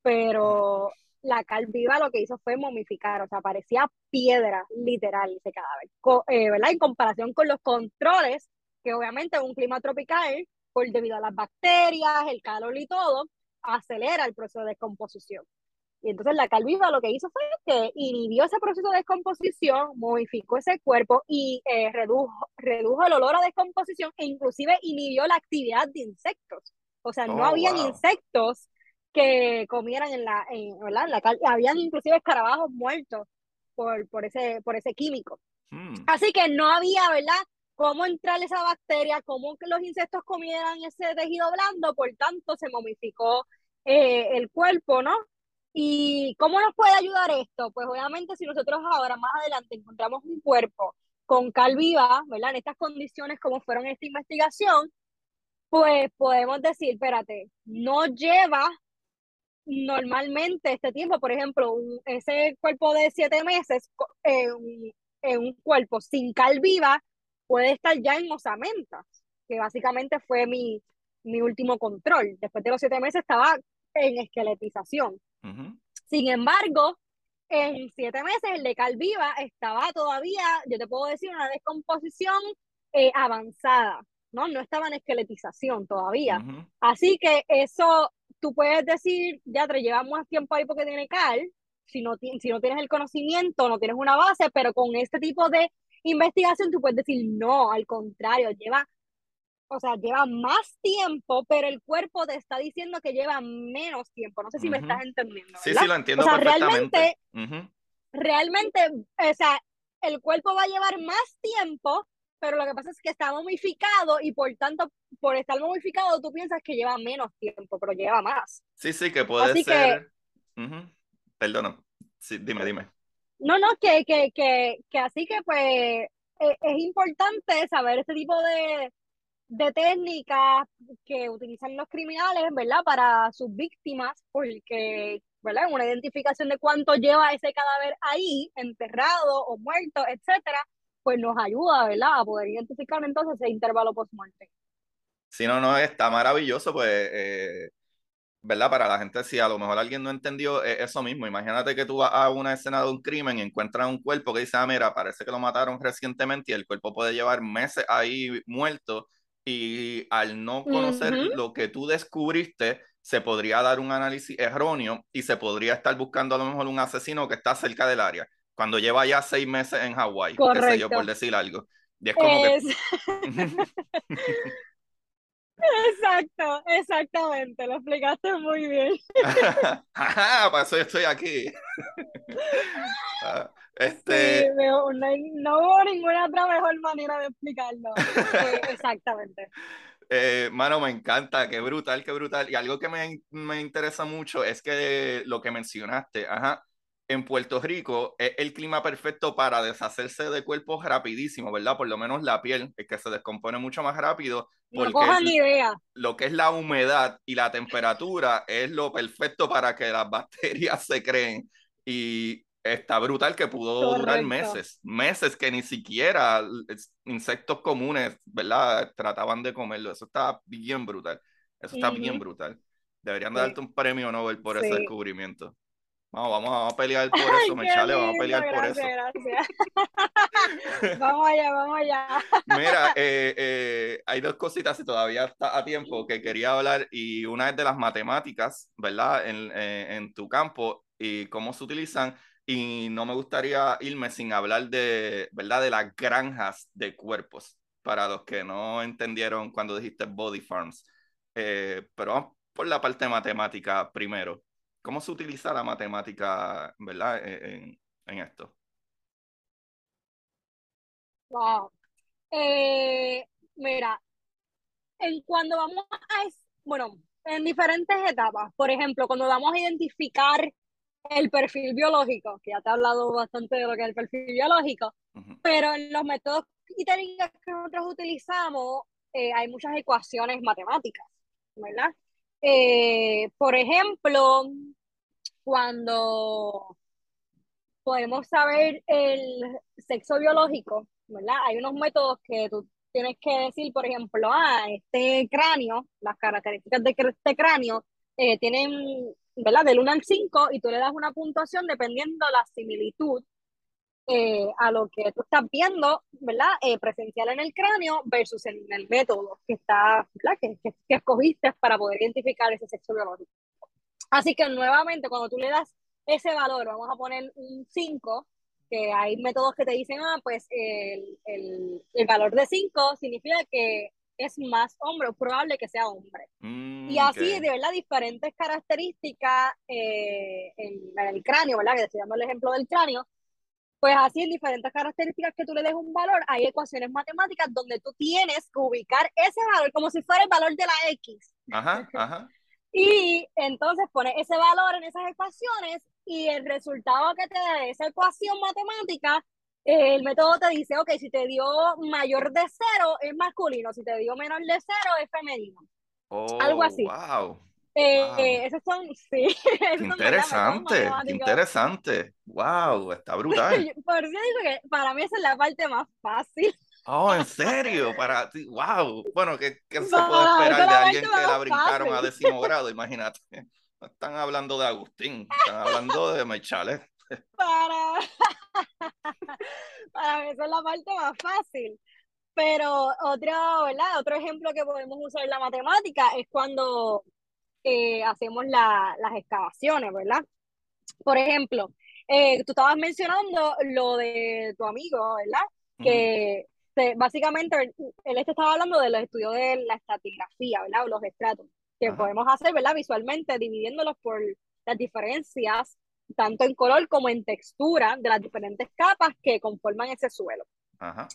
pero la cal viva lo que hizo fue momificar, o sea, parecía piedra, literal, ese cadáver, eh, ¿verdad? En comparación con los controles, que obviamente en un clima tropical, por debido a las bacterias, el calor y todo, acelera el proceso de descomposición. Y entonces la cal viva lo que hizo fue que inhibió ese proceso de descomposición, modificó ese cuerpo y eh, redujo, redujo el olor a descomposición e inclusive inhibió la actividad de insectos. O sea, no oh, habían insectos que comieran en la, en, ¿verdad? En la cal, habían inclusive escarabajos muertos por, por, ese, por ese químico. Hmm. Así que no había, ¿verdad? Cómo entrar esa bacteria, cómo los insectos comieran ese tejido blando, por tanto se momificó eh, el cuerpo, ¿no? ¿Y cómo nos puede ayudar esto? Pues obviamente si nosotros ahora más adelante encontramos un cuerpo con cal viva, ¿verdad? En estas condiciones como fueron esta investigación, pues podemos decir, espérate, no lleva normalmente este tiempo, por ejemplo, ese cuerpo de siete meses en, un cuerpo sin cal viva puede estar ya en osamentas, que básicamente fue mi, mi último control. Después de los siete meses estaba en esqueletización. Sin embargo, en siete meses el de Calviva estaba todavía, yo te puedo decir, una descomposición eh, avanzada, ¿no? No estaba en esqueletización todavía. Así que eso, tú puedes decir, ya te lleva más tiempo ahí porque tiene cal, si no, si no tienes el conocimiento, no tienes una base, pero con este tipo de investigación tú puedes decir, no, al contrario, lleva o sea, lleva más tiempo, pero el cuerpo te está diciendo que lleva menos tiempo. No sé si me estás entendiendo. Sí, sí, lo entiendo o sea, perfectamente. Realmente, realmente, o sea, el cuerpo va a llevar más tiempo, pero lo que pasa es que está momificado y por tanto, por estar momificado, tú piensas que lleva menos tiempo, pero lleva más. Sí, sí, que puede ser. Perdona, sí, dime, dime. No, no, que, que, que, que así que pues e, es importante saber este tipo de, de técnicas que utilizan los criminales, ¿verdad? Para sus víctimas, porque, ¿verdad? Una identificación de cuánto lleva ese cadáver ahí, enterrado o muerto, etcétera, pues nos ayuda, ¿verdad? A poder identificar entonces ese intervalo post-muerte. Sí, no, no, está maravilloso, pues, eh, ¿verdad? Para la gente, si a lo mejor alguien no entendió eh, eso mismo, imagínate que tú vas a una escena de un crimen y encuentras un cuerpo que dice, ah, mira, parece que lo mataron recientemente y el cuerpo puede llevar meses ahí muerto y al no conocer lo que tú descubriste, se podría dar un análisis erróneo y se podría estar buscando a lo mejor un asesino que está cerca del área, cuando lleva ya seis meses en Hawái, qué sé yo, por decir algo. Y es como que... Exacto, exactamente, lo explicaste muy bien. para eso yo estoy aquí. Ah, este... no, hubo ninguna otra mejor manera de explicarlo. exactamente. Eh, mano, me encanta, qué brutal, qué brutal. Y algo que me, me interesa mucho es que lo que mencionaste, ajá, en Puerto Rico es el clima perfecto para deshacerse de cuerpos rapidísimo, ¿verdad? Por lo menos la piel, es que se descompone mucho más rápido. Porque no ni idea. Lo que es la humedad y la temperatura es lo perfecto para que las bacterias se creen. Y está brutal que pudo durar meses, meses que ni siquiera insectos comunes, ¿verdad? Trataban de comerlo. Eso está bien brutal. Eso está bien brutal. Deberían darte un premio Nobel por ese descubrimiento. Vamos, vamos, a pelear por eso, Mechale, vamos a pelear por eso. Gracias. vamos allá, vamos allá. Mira, eh, eh, hay dos cositas y todavía está a tiempo que quería hablar y una es de las matemáticas, ¿verdad? En, eh, en tu campo y cómo se utilizan y no me gustaría irme sin hablar de, ¿verdad? De las granjas de cuerpos, para los que no entendieron cuando dijiste body farms. pero vamos por la parte matemática primero. ¿Cómo se utiliza la matemática, verdad, e-, en, esto? Wow. Eh, mira, en cuando vamos a, bueno, en diferentes etapas, por ejemplo, cuando vamos a identificar el perfil biológico, que ya te he hablado bastante de lo que es el perfil biológico, pero en los métodos y técnicas que nosotros utilizamos eh, hay muchas ecuaciones matemáticas, ¿verdad? Eh, por ejemplo, cuando podemos saber el sexo biológico, ¿verdad? Hay unos métodos que tú tienes que decir, por ejemplo, ah, este cráneo, las características de este cráneo eh, tienen, ¿verdad? Del 1 al 5 y tú le das una puntuación dependiendo la similitud eh, a lo que tú estás viendo, ¿verdad? Eh, presencial en el cráneo versus en el método que está, ¿verdad? Que, que, escogiste para poder identificar ese sexo biológico. Así que nuevamente, cuando tú le das ese valor, vamos a poner un 5, que hay métodos que te dicen, ah, pues el, el, el valor de 5 significa que es más hombre, o probable que sea hombre. Mm, y así, de verdad, diferentes características eh, en, el cráneo, ¿verdad? Que estoy dando el ejemplo del cráneo, pues así en diferentes características que tú le des un valor, hay ecuaciones matemáticas donde tú tienes que ubicar ese valor como si fuera el valor de la X. Ajá, ajá. y entonces pones ese valor en esas ecuaciones y el resultado que te da esa ecuación matemática, eh, el método te dice, ok, si te dio mayor de cero es masculino, si te dio menor de cero es femenino. Algo así. Wow. Eh, eh, esos son, sí. interesante, interesante. Wow, está brutal. Por eso digo que para mí esa es la parte más fácil. Oh, ¿en serio? Para ti, wow. Bueno, ¿qué, qué se puede esperar de alguien que la brincaron a décimo grado? Imagínate. No están hablando de Agustín, están hablando de Maichales. Para... Para mí esa es la parte más fácil. Pero otro, ¿verdad? Otro ejemplo que podemos usar en la matemática es cuando eh, hacemos la, las excavaciones, ¿verdad? Por ejemplo, eh, tú estabas mencionando lo de tu amigo, ¿verdad? Que básicamente él estaba hablando de los estudios de la estratigrafía, ¿verdad? O los estratos, que podemos hacer, ¿verdad? Visualmente, dividiéndolos por las diferencias, tanto en color como en textura, de las diferentes capas que conforman ese suelo.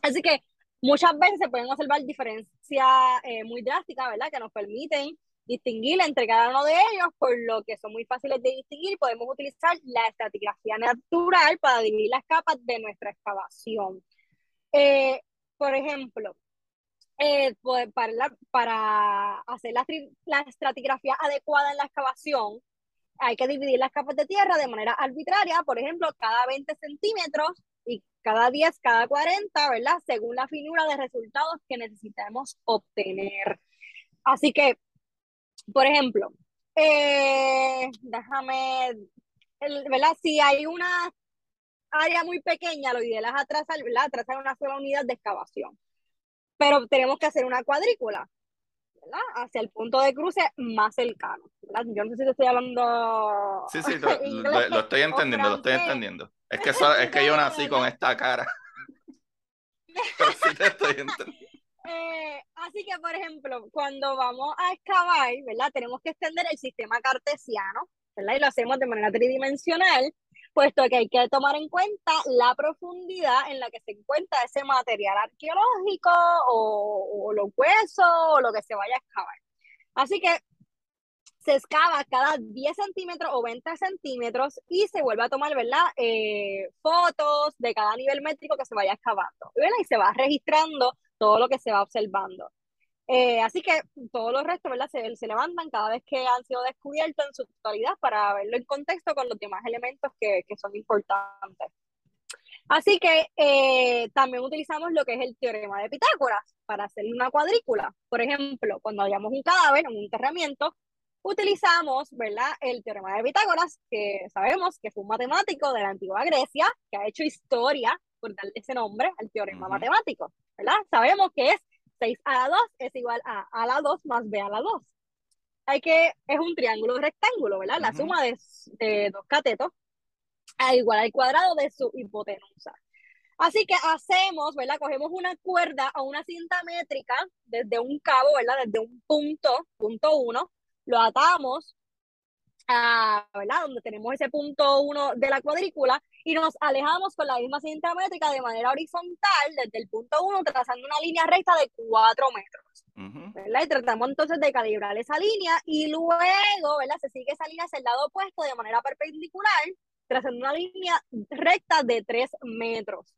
Así que muchas veces se pueden observar diferencias eh, muy drásticas, ¿verdad? Que nos permiten distinguir entre cada uno de ellos, por lo que son muy fáciles de distinguir. Podemos utilizar la estratigrafía natural para dividir las capas de nuestra excavación. Eh, por ejemplo, eh, pues, para, para, hacer la, la estratigrafía adecuada en la excavación, hay que dividir las capas de tierra de manera arbitraria, por ejemplo, cada 20 centímetros y cada 10, cada 40, ¿verdad? Según la finura de resultados que necesitamos obtener. Así que, por ejemplo, eh, déjame, ¿verdad? Si hay una área muy pequeña, lo ideal es atrasar, ¿verdad? Atrasar una sola unidad de excavación. Pero tenemos que hacer una cuadrícula, ¿verdad? Hacia el punto de cruce más cercano, ¿verdad? Yo no sé si te estoy hablando. Sí, sí, lo, estoy entendiendo, lo estoy entendiendo. Es que, es que yo nací con esta cara. Pero sí te estoy entendiendo. Eh, así que, por ejemplo, cuando vamos a excavar, ¿verdad? Tenemos que extender el sistema cartesiano, ¿verdad? Y lo hacemos de manera tridimensional puesto que hay que tomar en cuenta la profundidad en la que se encuentra ese material arqueológico o, los huesos o lo que se vaya a excavar. Así que se excava cada 10 centímetros o 20 centímetros y se vuelve a tomar, ¿verdad? Eh, fotos de cada nivel métrico que se vaya excavando, ¿verdad? Y se va registrando todo lo que se va observando. Eh, así que todos los restos, ¿verdad? Se, se, levantan cada vez que han sido descubiertos en su totalidad para verlo en contexto con los demás elementos que, que son importantes. Así que eh, también utilizamos lo que es el teorema de Pitágoras para hacer una cuadrícula. Por ejemplo, cuando hallamos un cadáver en un enterramiento, utilizamos, ¿verdad? El teorema de Pitágoras, que sabemos que fue un matemático de la antigua Grecia, que ha hecho historia por darle ese nombre al teorema matemático, ¿verdad? Sabemos que es 6 a la 2 es igual a a la 2 más b a la 2. Hay que, es un triángulo rectángulo, ¿verdad? La suma de, de, dos catetos a igual al cuadrado de su hipotenusa. Así que hacemos, ¿verdad? Cogemos una cuerda o una cinta métrica desde un cabo, ¿verdad? Desde un punto, punto 1, lo atamos a, ¿verdad? Donde tenemos ese punto 1 de la cuadrícula y nos alejamos con la misma cinta métrica de manera horizontal desde el punto 1, trazando una línea recta de 4 metros. ¿verdad? Y tratamos entonces de calibrar esa línea y luego, ¿verdad? Se sigue esa línea hacia el lado opuesto de manera perpendicular, trazando una línea recta de 3 metros.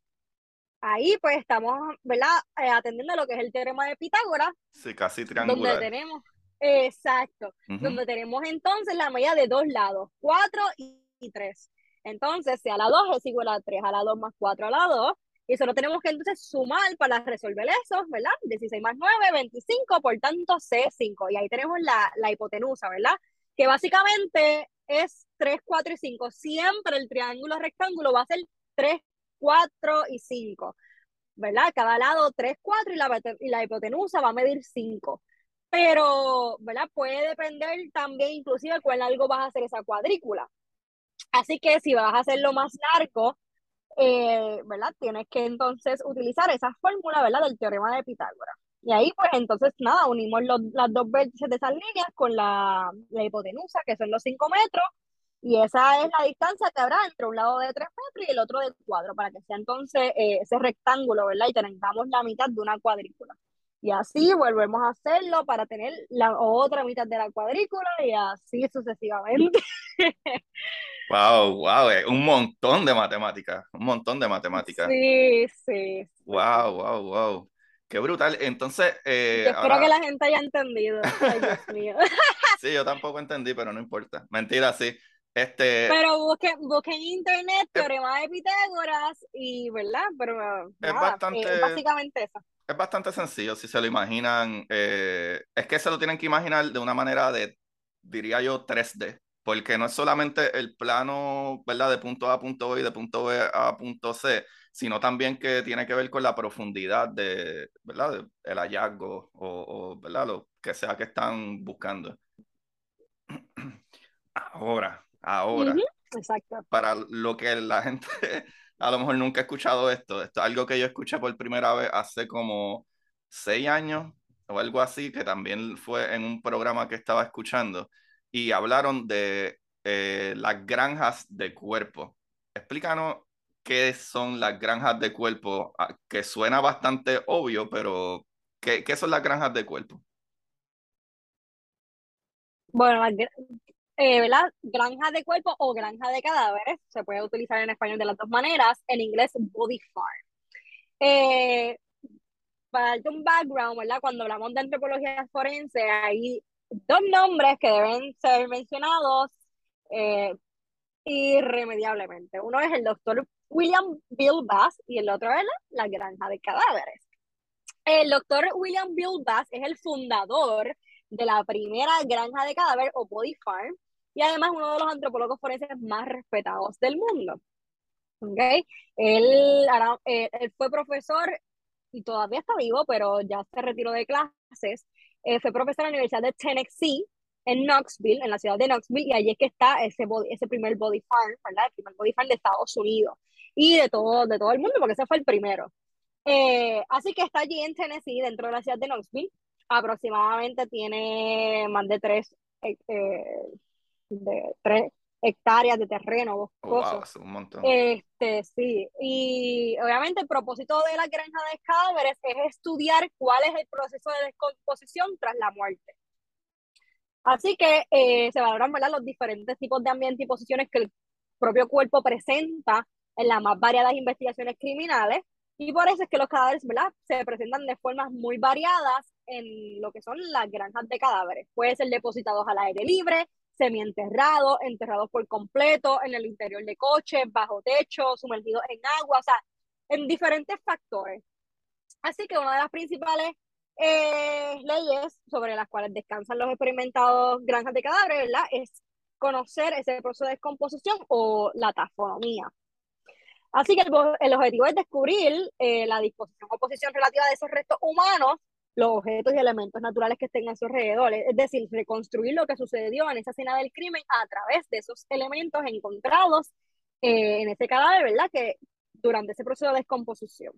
Ahí pues estamos, ¿verdad? Eh, atendiendo a lo que es el teorema de Pitágoras. Sí, casi triangular. Donde tenemos, exacto, donde tenemos entonces la medida de dos lados, 4 y 3. Entonces, si a la 2 es igual a 3 a la 2 más 4 a la 2, y solo tenemos que entonces sumar para resolver eso, ¿verdad? 16 más 9, 25, por tanto C5. Y ahí tenemos la, la hipotenusa, ¿verdad? Que básicamente es 3, 4 y 5. Siempre el triángulo rectángulo va a ser 3, 4 y 5, ¿verdad? Cada lado 3, 4 y la, y la hipotenusa va a medir 5. Pero, ¿verdad? Puede depender también inclusive cuál algo vas a hacer esa cuadrícula. Así que si vas a hacerlo más largo, eh, ¿verdad? Tienes que entonces utilizar esa fórmula, ¿verdad? Del teorema de Pitágoras. Y ahí, pues entonces, nada, unimos las dos vértices de esas líneas con la, hipotenusa, que son los 5 metros, y esa es la distancia que habrá entre un lado de 3 metros y el otro de 4, para que sea entonces eh, ese rectángulo, ¿verdad? Y tengamos la mitad de una cuadrícula. Y así volvemos a hacerlo para tener la otra mitad de la cuadrícula y así sucesivamente. Wow, wow, un montón de matemáticas, un montón de matemáticas. Sí, sí. Wow, wow, wow. Qué brutal. Entonces, eh, yo espero que la gente haya entendido. Ay, Dios mío. sí, yo tampoco entendí, pero no importa. Mentira, sí. Este, Pero busquen, busquen en internet teorema de Pitágoras y, ¿verdad? Pero es nada, bastante- eh, básicamente eso. es bastante sencillo si se lo imaginan. eh, es que se lo tienen que imaginar de una manera de, diría yo, 3D. Porque no es solamente el plano, ¿verdad? De punto A a punto B y de punto B a punto C, sino también que tiene que ver con la profundidad de, ¿verdad? el hallazgo o, o, ¿verdad? Lo que sea que están buscando. Ahora, ahora, Exacto. para lo que la gente a lo mejor nunca ha escuchado esto, esto es algo que yo escuché por primera vez hace como seis años o algo así, que también fue en un programa que estaba escuchando y hablaron de eh, las granjas de cuerpo. Explícanos qué son las granjas de cuerpo, Ah, que suena bastante obvio, pero ¿qué, qué son las granjas de cuerpo? Bueno, las eh, de cuerpo o granja de cadáveres, se puede utilizar en español de las dos maneras, en inglés body farm. Eh, para darte un background, ¿verdad? Cuando hablamos de antropología forense, hay dos nombres que deben ser mencionados eh, irremediablemente. Uno es el doctor William Bill Bass y el otro es la, granja de cadáveres. El doctor William Bill Bass es el fundador de la primera granja de cadáver o body farm y además uno de los antropólogos forenses más respetados del mundo. ¿Okay? Él, eh, él fue profesor y todavía está vivo, pero ya se retiró de clases. Eh, fue profesor en la Universidad de Tennessee en Knoxville, en la ciudad de Knoxville, y allí es que está ese, body, ese primer body farm, ¿verdad? El primer body farm de Estados Unidos y de todo, de todo el mundo, porque ese fue el primero. Eh, así que está allí en Tennessee, dentro de la ciudad de Knoxville. Aproximadamente tiene más de tres, eh, de tres hectáreas de terreno Oh, boscoso. wow, es un montón. Este, sí, y obviamente el propósito de la granja de cadáveres es estudiar cuál es el proceso de descomposición tras la muerte. Así que eh, se valoran ¿verdad? los diferentes tipos de ambiente y posiciones que el propio cuerpo presenta en las más variadas investigaciones criminales, y por eso es que los cadáveres ¿verdad? se presentan de formas muy variadas en lo que son las granjas de cadáveres. Pueden ser depositados al aire libre, semienterrados, enterrados por completo, en el interior de coches, bajo techo, sumergidos en agua, o sea, en diferentes factores. Así que una de las principales eh, leyes sobre las cuales descansan los experimentados granjas de cadáveres, ¿verdad? Es conocer ese proceso de descomposición o la tafonomía. Así que el, objetivo es descubrir eh, la disposición o posición relativa de esos restos humanos los objetos y elementos naturales que estén a su alrededor, es decir, reconstruir lo que sucedió en esa escena del crimen a través de esos elementos encontrados eh, en ese cadáver, ¿verdad? Que durante ese proceso de descomposición.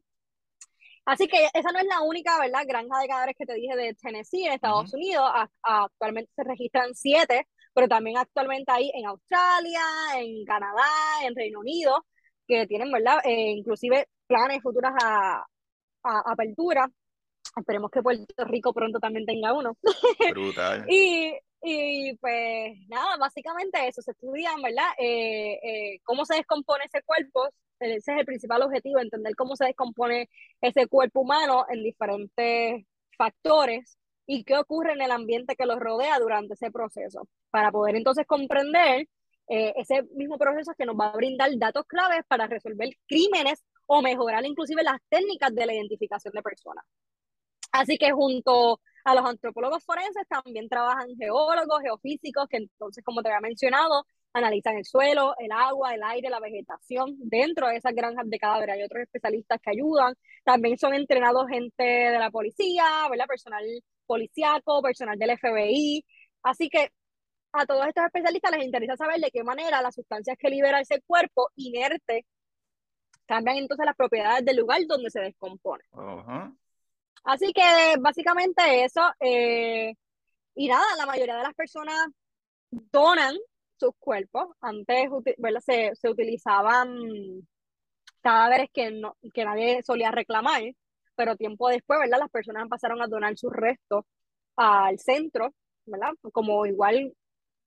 Así que esa no es la única, ¿verdad? Granja de cadáveres que te dije de Tennessee en Estados uh -huh. Unidos. A, a, actualmente se registran siete, pero también actualmente hay en Australia, en Canadá, en Reino Unido, que tienen, ¿verdad? Eh, inclusive planes futuras a, a apertura Esperemos que Puerto Rico pronto también tenga uno. Brutal. y, y pues nada, básicamente eso, se estudian, ¿verdad? Eh, eh, cómo se descompone ese cuerpo, ese es el principal objetivo, entender cómo se descompone ese cuerpo humano en diferentes factores y qué ocurre en el ambiente que los rodea durante ese proceso, para poder entonces comprender eh, ese mismo proceso que nos va a brindar datos claves para resolver crímenes o mejorar inclusive las técnicas de la identificación de personas. Así que junto a los antropólogos forenses también trabajan geólogos, geofísicos, que entonces, como te había mencionado, analizan el suelo, el agua, el aire, la vegetación dentro de esas granjas de cadáveres. Hay otros especialistas que ayudan. También son entrenados gente de la policía, ¿verdad? Personal policiaco, personal del FBI. Así que a todos estos especialistas les interesa saber de qué manera las sustancias que libera ese cuerpo inerte cambian entonces las propiedades del lugar donde se descompone. Uh. Así que básicamente eso. Eh, y nada, la mayoría de las personas donan sus cuerpos. Antes ¿verdad? Se, se utilizaban cadáveres que, no, que nadie solía reclamar, pero tiempo después, ¿verdad? Las personas pasaron a donar sus restos al centro, ¿verdad? Como igual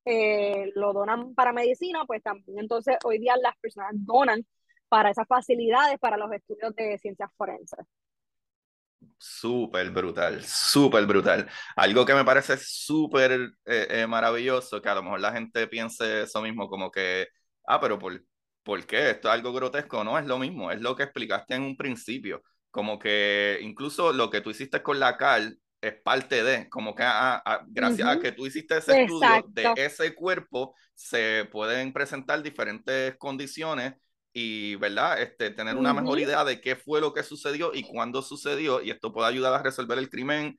eh, lo donan para medicina, pues también entonces hoy día las personas donan para esas facilidades, para los estudios de ciencias forenses. Súper brutal, súper brutal. Algo que me parece súper eh, eh, maravilloso, que a lo mejor la gente piense eso mismo, como que, ah, pero ¿por, ¿por qué? Esto es algo grotesco. No, es lo mismo, es lo que explicaste en un principio. Como que incluso lo que tú hiciste con la cal es parte de, como que ah, ah, gracias a que tú hiciste ese estudio de ese cuerpo, se pueden presentar diferentes condiciones y, ¿verdad? Este, tener una mejor idea de qué fue lo que sucedió y cuándo sucedió, y esto puede ayudar a resolver el crimen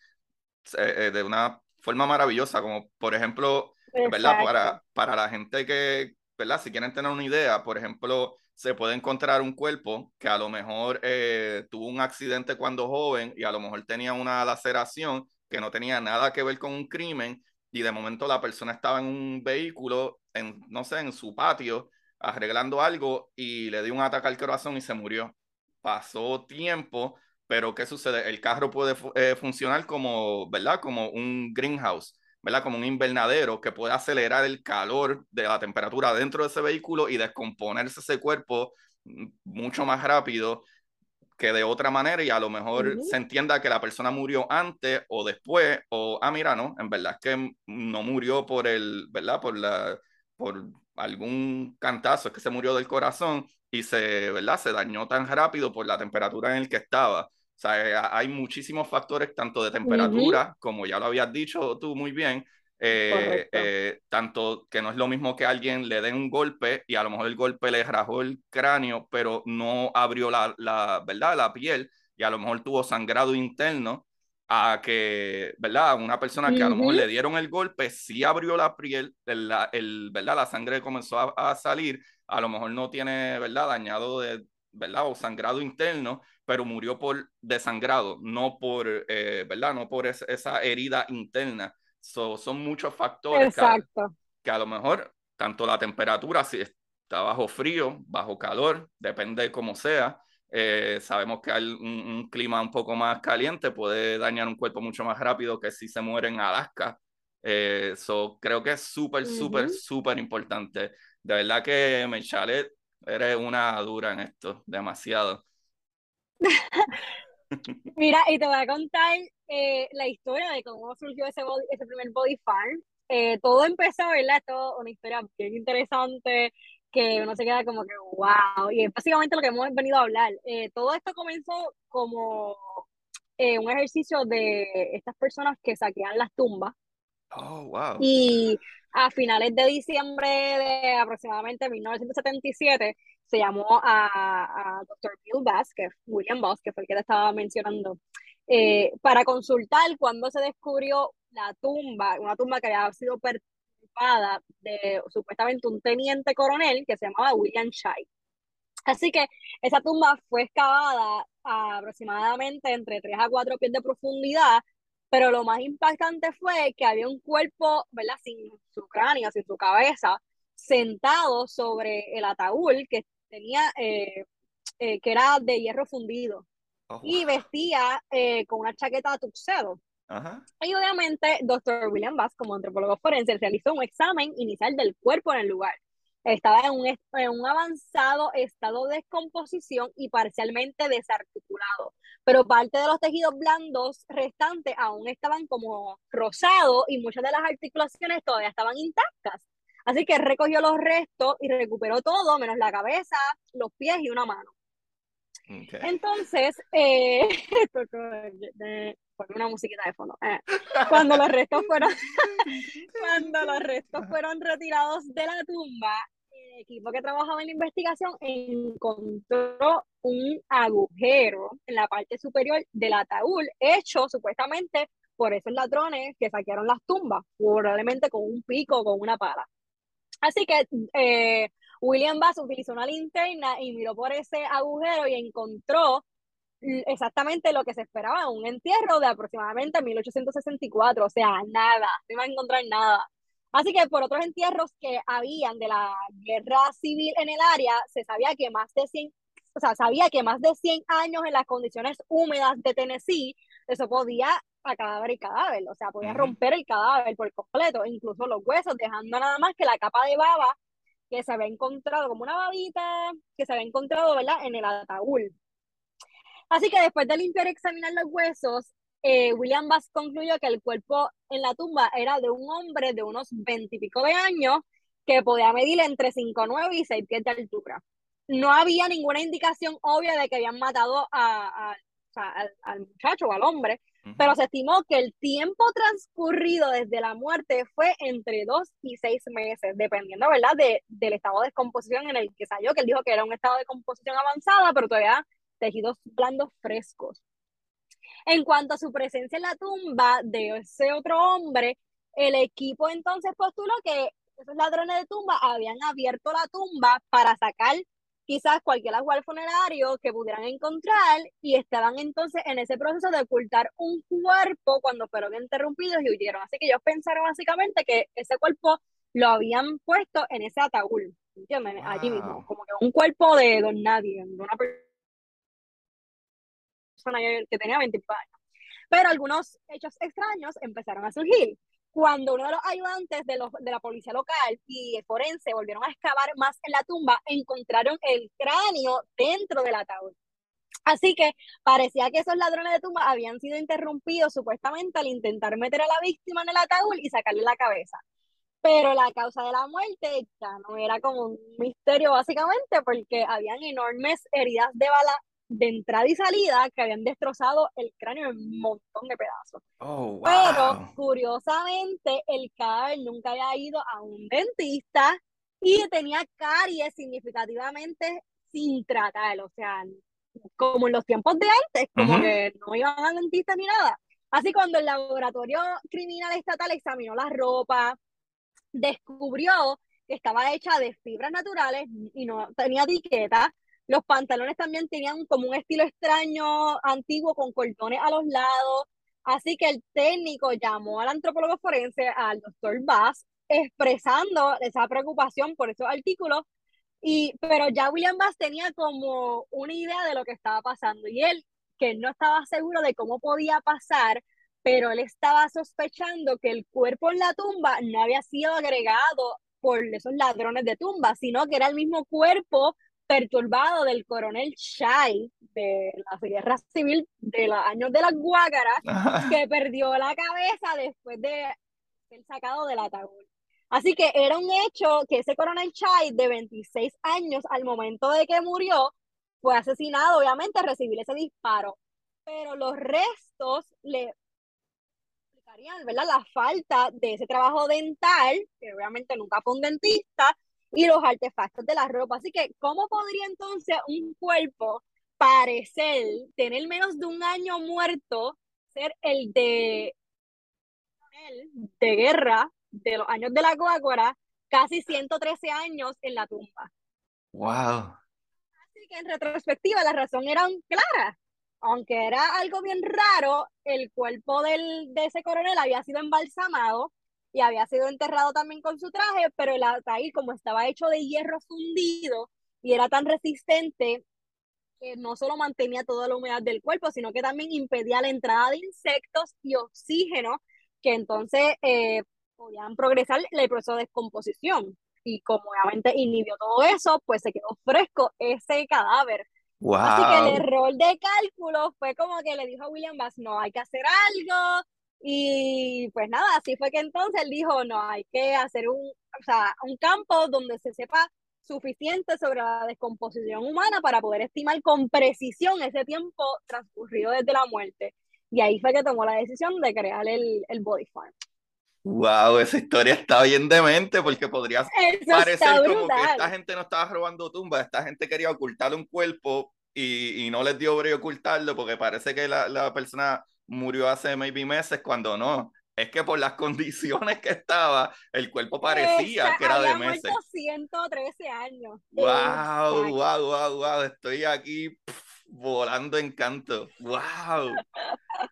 eh, eh, de una forma maravillosa, como por ejemplo, ¿verdad? Para, para la gente que, ¿verdad? Si quieren tener una idea, por ejemplo, se puede encontrar un cuerpo que a lo mejor eh, tuvo un accidente cuando joven y a lo mejor tenía una laceración que no tenía nada que ver con un crimen y de momento la persona estaba en un vehículo, en, no sé, en su patio arreglando algo y le dio un ataque al corazón y se murió. Pasó tiempo, pero ¿qué sucede? El carro puede eh, funcionar como, ¿verdad? Como un greenhouse, ¿verdad? Como un invernadero que puede acelerar el calor de la temperatura dentro de ese vehículo y descomponerse ese cuerpo mm, mucho más rápido que de otra manera y a lo mejor se entienda que la persona murió antes o después o ah mira no en verdad es que no murió por el verdad por la por algún cantazo, es que se murió del corazón y se, ¿verdad? se dañó tan rápido por la temperatura en el que estaba. O sea, eh, hay muchísimos factores, tanto de temperatura, como ya lo habías dicho tú muy bien, eh, eh, tanto que no es lo mismo que alguien le den un golpe y a lo mejor el golpe le rajó el cráneo, pero no abrió la, la, ¿verdad? la piel y a lo mejor tuvo sangrado interno a que, ¿verdad? Una persona que a lo mejor le dieron el golpe, sí abrió la piel, el, el, ¿verdad? La sangre comenzó a, salir, a lo mejor no tiene, ¿verdad? Dañado de, ¿verdad? O sangrado interno, pero murió por desangrado, no por, eh, ¿verdad? No por esa herida interna. son muchos factores Exacto. Que, a, lo mejor, tanto la temperatura, si está bajo frío, bajo calor, depende de cómo sea, eh, sabemos que hay un, clima un poco más caliente puede dañar un cuerpo mucho más rápido que si se muere en Alaska. Eh, creo que es súper, súper, súper importante. De verdad que, Mechalet, eres una dura en esto, demasiado. Mira, y te voy a contar eh, la historia de cómo surgió ese, ese primer body farm. todo empezó, ¿verdad? Todo una historia bien interesante que uno se queda como que, wow, y es básicamente lo que hemos venido a hablar. Eh, todo esto comenzó como eh, un ejercicio de estas personas que saquean las tumbas. Oh, wow. Y a finales de diciembre de aproximadamente 1977 se llamó a, a Dr. Bill que William Bass, que fue el que te estaba mencionando, eh, para consultar cuando se descubrió la tumba, una tumba que había sido de supuestamente un teniente coronel que se llamaba William Shai. Así que esa tumba fue excavada a aproximadamente entre 3 a 4 pies de profundidad, pero lo más impactante fue que había un cuerpo, ¿verdad? Sin su cráneo, sin su cabeza, sentado sobre el ataúd que tenía, eh, eh, que era de hierro fundido. Oh, y vestía eh, con una chaqueta tuxedo. Y obviamente, Dr. William Bass, como antropólogo forense, realizó un examen inicial del cuerpo en el lugar. Estaba en un, en un avanzado estado de descomposición y parcialmente desarticulado, pero parte de los tejidos blandos restantes aún estaban como rosados y muchas de las articulaciones todavía estaban intactas. Así que recogió los restos y recuperó todo, menos la cabeza, los pies y una mano. Entonces, eh, una musiquita de fondo. Eh, cuando los restos fueron, cuando los restos fueron retirados de la tumba, el equipo que trabajaba en la investigación encontró un agujero en la parte superior del ataúd, hecho supuestamente por esos ladrones que saquearon las tumbas, probablemente con un pico o con una pala. Así que eh, William Bass utilizó una linterna y miró por ese agujero y encontró exactamente lo que se esperaba, un entierro de aproximadamente 1864, o sea, nada, no iba a encontrar nada. Así que por otros entierros que habían de la guerra civil en el área, se sabía que más de 100, o sea, sabía que más de 100 años en las condiciones húmedas de Tennessee, eso podía acabar el cadáver, o sea, podía romper el cadáver por completo, incluso los huesos, dejando nada más que la capa de baba que se había encontrado, como una babita que se había encontrado, ¿verdad?, en el ataúd. Así que después de limpiar y examinar los huesos, eh, William Bass concluyó que el cuerpo en la tumba era de un hombre de unos veintipico de años que podía medir entre 5'9 y 6 pies de altura. No había ninguna indicación obvia de que habían matado a, a, al, al, muchacho o al hombre, pero se estimó que el tiempo transcurrido desde la muerte fue entre dos y seis meses, dependiendo, ¿verdad?, de, del estado de descomposición en el que salió, que él dijo que era un estado de composición avanzada, pero todavía tejidos blandos frescos. En cuanto a su presencia en la tumba de ese otro hombre, el equipo entonces postuló que esos ladrones de tumba habían abierto la tumba para sacar quizás cualquier ajuar funerario que pudieran encontrar y estaban entonces en ese proceso de ocultar un cuerpo cuando fueron interrumpidos y huyeron. Así que ellos pensaron básicamente que ese cuerpo lo habían puesto en ese ataúd. Wow. Allí mismo, como que un cuerpo de don nadie, de una persona que tenía 20 años. Pero algunos hechos extraños empezaron a surgir cuando uno de los ayudantes de, los, de, la policía local y el forense volvieron a excavar más en la tumba, encontraron el cráneo dentro del ataúd. Así que parecía que esos ladrones de tumba habían sido interrumpidos supuestamente al intentar meter a la víctima en el ataúd y sacarle la cabeza. Pero la causa de la muerte ya no era como un misterio básicamente porque habían enormes heridas de bala de entrada y salida que habían destrozado el cráneo en un montón de pedazos. Oh, wow. Pero curiosamente el cadáver nunca había ido a un dentista y tenía caries significativamente sin tratar, o sea, como en los tiempos de antes, como uh -huh. que no iban a dentista ni nada. Así cuando el laboratorio criminal estatal examinó la ropa, descubrió que estaba hecha de fibras naturales y no tenía etiqueta, los pantalones también tenían como un estilo extraño, antiguo, con cordones a los lados. Así que el técnico llamó al antropólogo forense, al doctor Bass, expresando esa preocupación por esos artículos. Y, pero ya William Bass tenía como una idea de lo que estaba pasando. Y él, que no estaba seguro de cómo podía pasar, pero él estaba sospechando que el cuerpo en la tumba no había sido agregado por esos ladrones de tumba, sino que era el mismo cuerpo perturbado del coronel Shai de la guerra civil de los años de las Guácaras, que perdió la cabeza después de ser sacado del ataúd. Así que era un hecho que ese coronel Shai de 26 años al momento de que murió fue asesinado, obviamente, a recibir ese disparo. Pero los restos le explicarían, ¿verdad? La falta de ese trabajo dental, que obviamente nunca fue un dentista, y los artefactos de la ropa. Así que, ¿cómo podría entonces un cuerpo parecer, tener menos de un año muerto, ser el de, de guerra de los años de la Coáguara, casi 113 años en la tumba? ¡Wow! Así que en retrospectiva la razón era clara. Aunque era algo bien raro, el cuerpo del, de ese coronel había sido embalsamado y había sido enterrado también con su traje, pero el ataúd como estaba hecho de hierro fundido y era tan resistente que no solo mantenía toda la humedad del cuerpo, sino que también impedía la entrada de insectos y oxígeno, que entonces eh, podían progresar el proceso de descomposición. Y como obviamente inhibió todo eso, pues se quedó fresco ese cadáver. Wow. Así que el error de cálculo fue como que le dijo a William Bass, no, hay que hacer algo, y pues nada, así fue que entonces él dijo, no, hay que hacer un, o sea, un campo donde se sepa suficiente sobre la descomposición humana para poder estimar con precisión ese tiempo transcurrido desde la muerte. Y ahí fue que tomó la decisión de crear el, el Body Farm. Wow, esa historia está bien demente porque podría parecer como que esta gente no estaba robando tumbas, esta gente quería ocultar un cuerpo y, y no les dio brillo ocultarlo porque parece que la, la persona murió hace maybe meses cuando no. Es que por las condiciones que estaba, el cuerpo parecía Esa, que era de meses. 113 años. Wow, wow, wow, wow. Estoy aquí pff, volando en canto. Wow.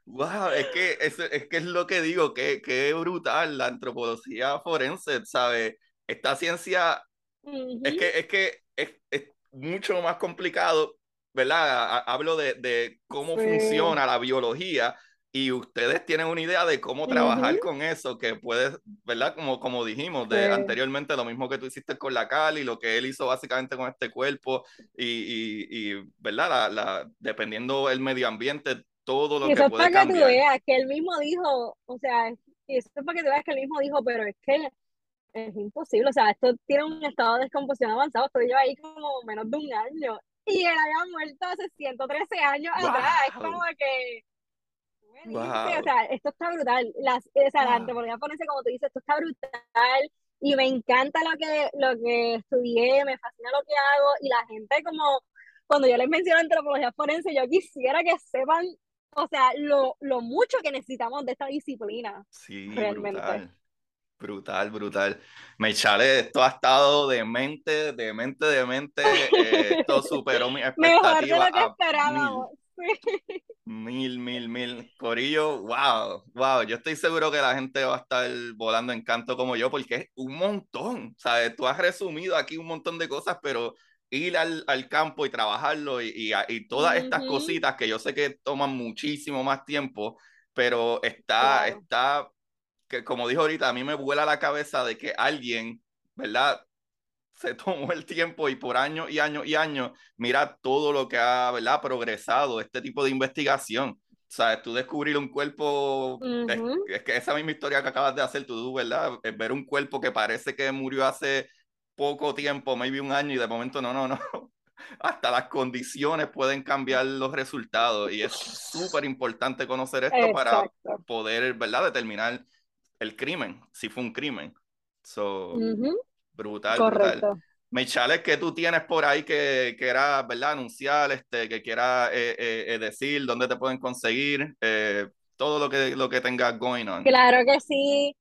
Wow, es que es, es que es lo que digo, que, que brutal la antropología forense, ¿sabes? Esta ciencia uh -huh. es que, es, que es, es mucho más complicado ¿verdad? Hablo de, de cómo sí. funciona la biología, y ustedes tienen una idea de cómo trabajar con eso, que puedes, ¿verdad? Como, como dijimos de, anteriormente, lo mismo que tú hiciste con la Cali, lo que él hizo básicamente con este cuerpo, y, y, y ¿verdad? La, la, dependiendo el medio ambiente, todo lo y eso que puede para que tú veas que él mismo dijo, o sea, eso es para que tú veas que él mismo dijo, pero es que es imposible, o sea, esto tiene un estado de descomposición avanzado, esto lleva ahí como menos de un año, y él había muerto hace 113 años atrás, es como que o sea, esto está brutal. Las, o sea, la antropología forense, como tú dices, esto está brutal y me encanta lo que, lo que estudié, me fascina lo que hago y la gente como, cuando yo les menciono antropología forense, yo quisiera que sepan, o sea, lo, lo mucho que necesitamos de esta disciplina. Sí, realmente. brutal. Brutal, brutal. Mechale, esto ha estado de mente, de mente, de mente. Eh, esto superó mi expectativa. Mejor de lo que esperábamos. Mil, mil, mil. Corillo, wow, wow. Yo estoy seguro que la gente va a estar volando en canto como yo, porque es un montón. ¿Sabes? Tú has resumido aquí un montón de cosas, pero ir al, al campo y trabajarlo y, y, todas estas cositas que yo sé que toman muchísimo más tiempo, pero está, está, que como dijo ahorita, a mí me vuela la cabeza de que alguien, ¿verdad? se tomó el tiempo y por años y años y años, mira todo lo que ha ¿verdad? progresado este tipo de investigación. O sea, tú descubrir un cuerpo, es, que esa misma historia que acabas de hacer tú, ¿verdad? Es ver un cuerpo que parece que murió hace poco tiempo, maybe un año, y de momento no, no, no. Hasta las condiciones pueden cambiar los resultados y es súper importante conocer esto para poder, ¿verdad?, determinar el crimen, si fue un crimen. So, Brutal, Correcto. brutal. ¿qué tú tienes por ahí que quieras, ¿verdad? Anunciar, este, que quieras eh, eh, eh, decir, dónde te pueden conseguir, todo lo que, lo que tengas going on. Claro que sí.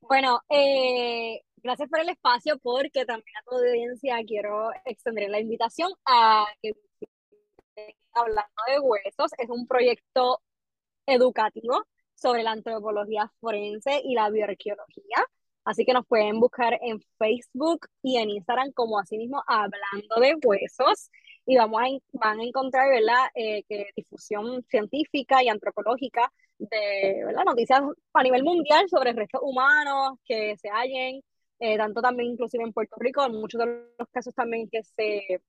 Bueno, gracias por el espacio, porque también a tu audiencia quiero extender la invitación a que hablando de huesos, es un proyecto educativo sobre la antropología forense y la bioarqueología. Así que nos pueden buscar en Facebook y en Instagram como así mismo Hablando de Huesos. Y vamos a, van a encontrar ¿verdad? Eh, que difusión científica y antropológica de ¿verdad? noticias a nivel mundial sobre restos humanos que se hallen, eh, tanto también inclusive en Puerto Rico, en muchos de los casos también que se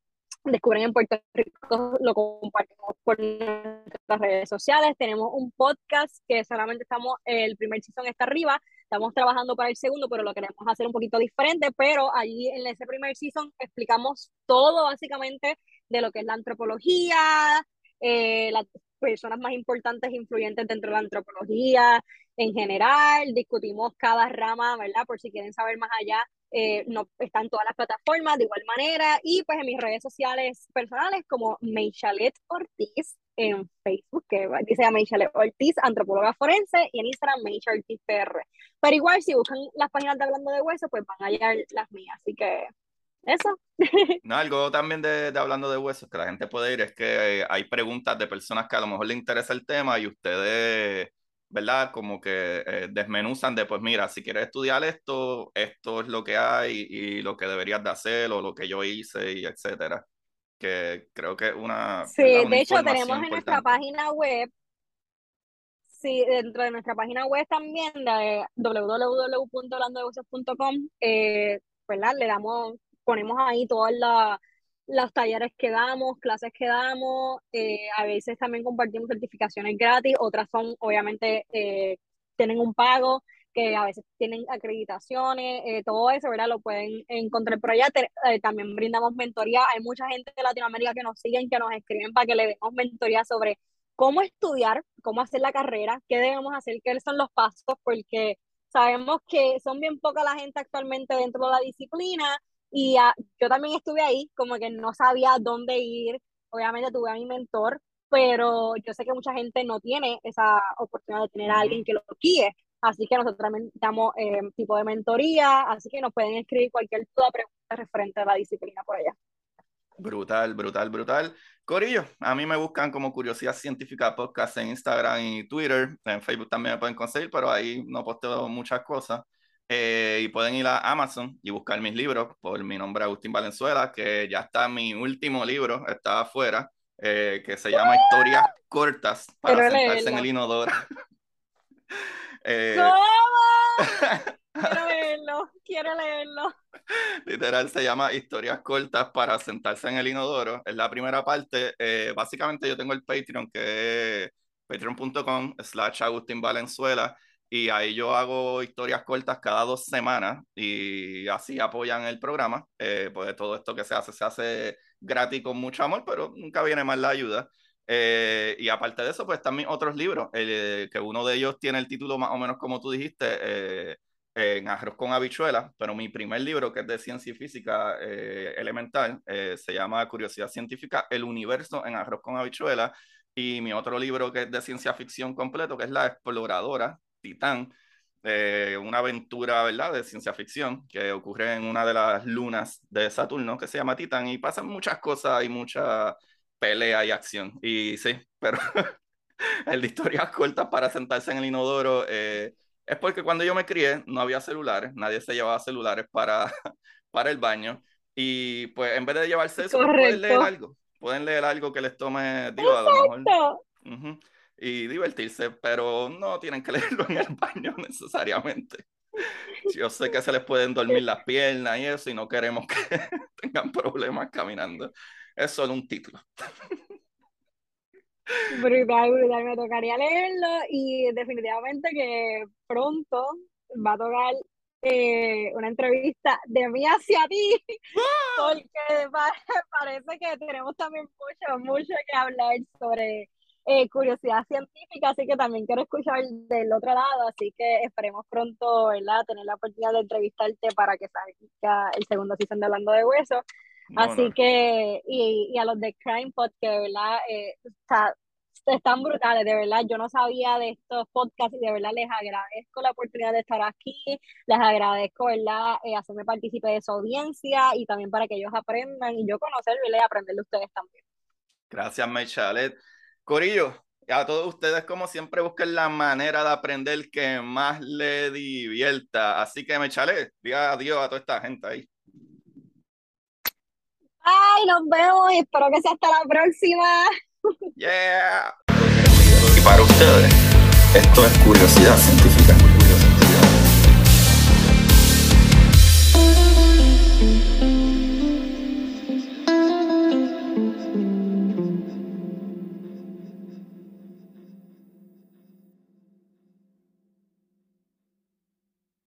descubren en Puerto Rico, lo compartimos por nuestras redes sociales. Tenemos un podcast que solamente estamos, el primer season está arriba, estamos trabajando para el segundo, pero lo queremos hacer un poquito diferente, pero allí en ese primer season explicamos todo básicamente de lo que es la antropología, eh, las personas más importantes e influyentes dentro de la antropología en general, discutimos cada rama, ¿verdad? Por si quieren saber más allá, eh, no, están todas las plataformas de igual manera y pues en mis redes sociales personales como Meishalet Ortiz en Facebook, que dice a Meishalet Ortiz, antropóloga forense, y en Instagram Meishalet Ortiz PR. Pero igual si buscan las páginas de Hablando de Hueso, pues van a hallar las mías, así que eso. No, algo también de, de, hablando de huesos que la gente puede ir es que hay preguntas de personas que a lo mejor le interesa el tema y ustedes ¿verdad? Como que eh, desmenuzan de, pues mira, si quieres estudiar esto, esto es lo que hay y lo que deberías de hacer o lo que yo hice y etcétera. Que creo que es una... Sí, de hecho tenemos en nuestra página web, sí, dentro de nuestra página web también, de www.hablandodehuesos.com, eh, ¿verdad? Le damos, ponemos ahí todas las los talleres que damos, clases que damos, eh, a veces también compartimos certificaciones gratis, otras son obviamente eh, tienen un pago, que a veces tienen acreditaciones, eh, todo eso, ¿verdad? Lo pueden encontrar por allá. también brindamos mentoría. Hay mucha gente de Latinoamérica que nos siguen, que nos escriben para que le demos mentoría sobre cómo estudiar, cómo hacer la carrera, qué debemos hacer, qué son los pasos, porque sabemos que son bien poca la gente actualmente dentro de la disciplina y ah, yo también estuve ahí, como que no sabía dónde ir. Obviamente tuve a mi mentor, pero yo sé que mucha gente no tiene esa oportunidad de tener a alguien que lo guíe. Así que nosotros también damos eh, tipo de mentoría, así que nos pueden escribir cualquier duda, pregunta referente a la disciplina por allá. Brutal, brutal, brutal. Corillo, a mí me buscan como Curiosidad Científica Podcast en Instagram y Twitter. En Facebook también me pueden conseguir, pero ahí no posteo muchas cosas. Eh, y pueden ir a Amazon y buscar mis libros por mi nombre Agustín Valenzuela, que ya está mi último libro, está afuera. eh, que se llama Historias cortas para sentarse en el inodoro. eh, ¿Cómo? Quiero leerlo, quiero leerlo. Literal se llama Historias cortas para sentarse en el inodoro. Es la primera parte. Eh, básicamente yo tengo el Patreon que es patreon.com slash Agustín Valenzuela y ahí yo hago historias cortas cada dos semanas y así apoyan el programa. Eh, pues todo esto que se hace se hace gratis con mucho amor, pero nunca viene mal la ayuda. Eh, y aparte de eso, pues también otros libros, que uno de ellos tiene el título más o menos como tú dijiste, eh, en Arroz con Habichuela, pero mi primer libro, que es de ciencia y física eh, elemental, se llama Curiosidad Científica, El Universo en Arroz con Habichuela, y mi otro libro que es de ciencia ficción completo, que es La Exploradora, Titán, una aventura, ¿verdad?, de ciencia ficción que ocurre en una de las lunas de Saturno, que se llama Titán, y pasan muchas cosas y mucha pelea y acción. Y sí, pero el de historias cortas para sentarse en el inodoro eh, es porque cuando yo me crié no había celulares, nadie se llevaba celulares para, para el baño. Y pues en vez de llevarse eso, pues, pueden leer algo. Pueden leer algo que les tome, digo, a lo mejor. Y divertirse, pero no tienen que leerlo en el baño necesariamente. Yo sé que se les pueden dormir las piernas y eso, y no queremos que tengan problemas caminando es solo un título. Brutal, brutal, me tocaría leerlo y definitivamente que pronto va a tocar eh, una entrevista de mí hacia ti, porque parece que tenemos también mucho, mucho que hablar sobre eh, curiosidad científica, así que también quiero escuchar del otro lado, así que esperemos pronto, ¿verdad?, tener la oportunidad de entrevistarte para que salga el segundo season de Hablando de Hueso. Así que, y, y, a los de Crime Pod, que de verdad eh, está, están brutales, de verdad. Yo no sabía de estos podcasts y de verdad les agradezco la oportunidad de estar aquí. Les agradezco, ¿verdad?, eh, hacerme partícipe de su audiencia y también para que ellos aprendan y yo conocer, y aprender de ustedes también. Gracias, Maychalet. Corillo, a todos ustedes, como siempre, busquen la manera de aprender que más le divierta. Así que, Maychalet, diga adiós a toda esta gente ahí. Ay, nos vemos y espero que sea hasta la próxima. Yeah. Y para ustedes, esto es curiosidad científica.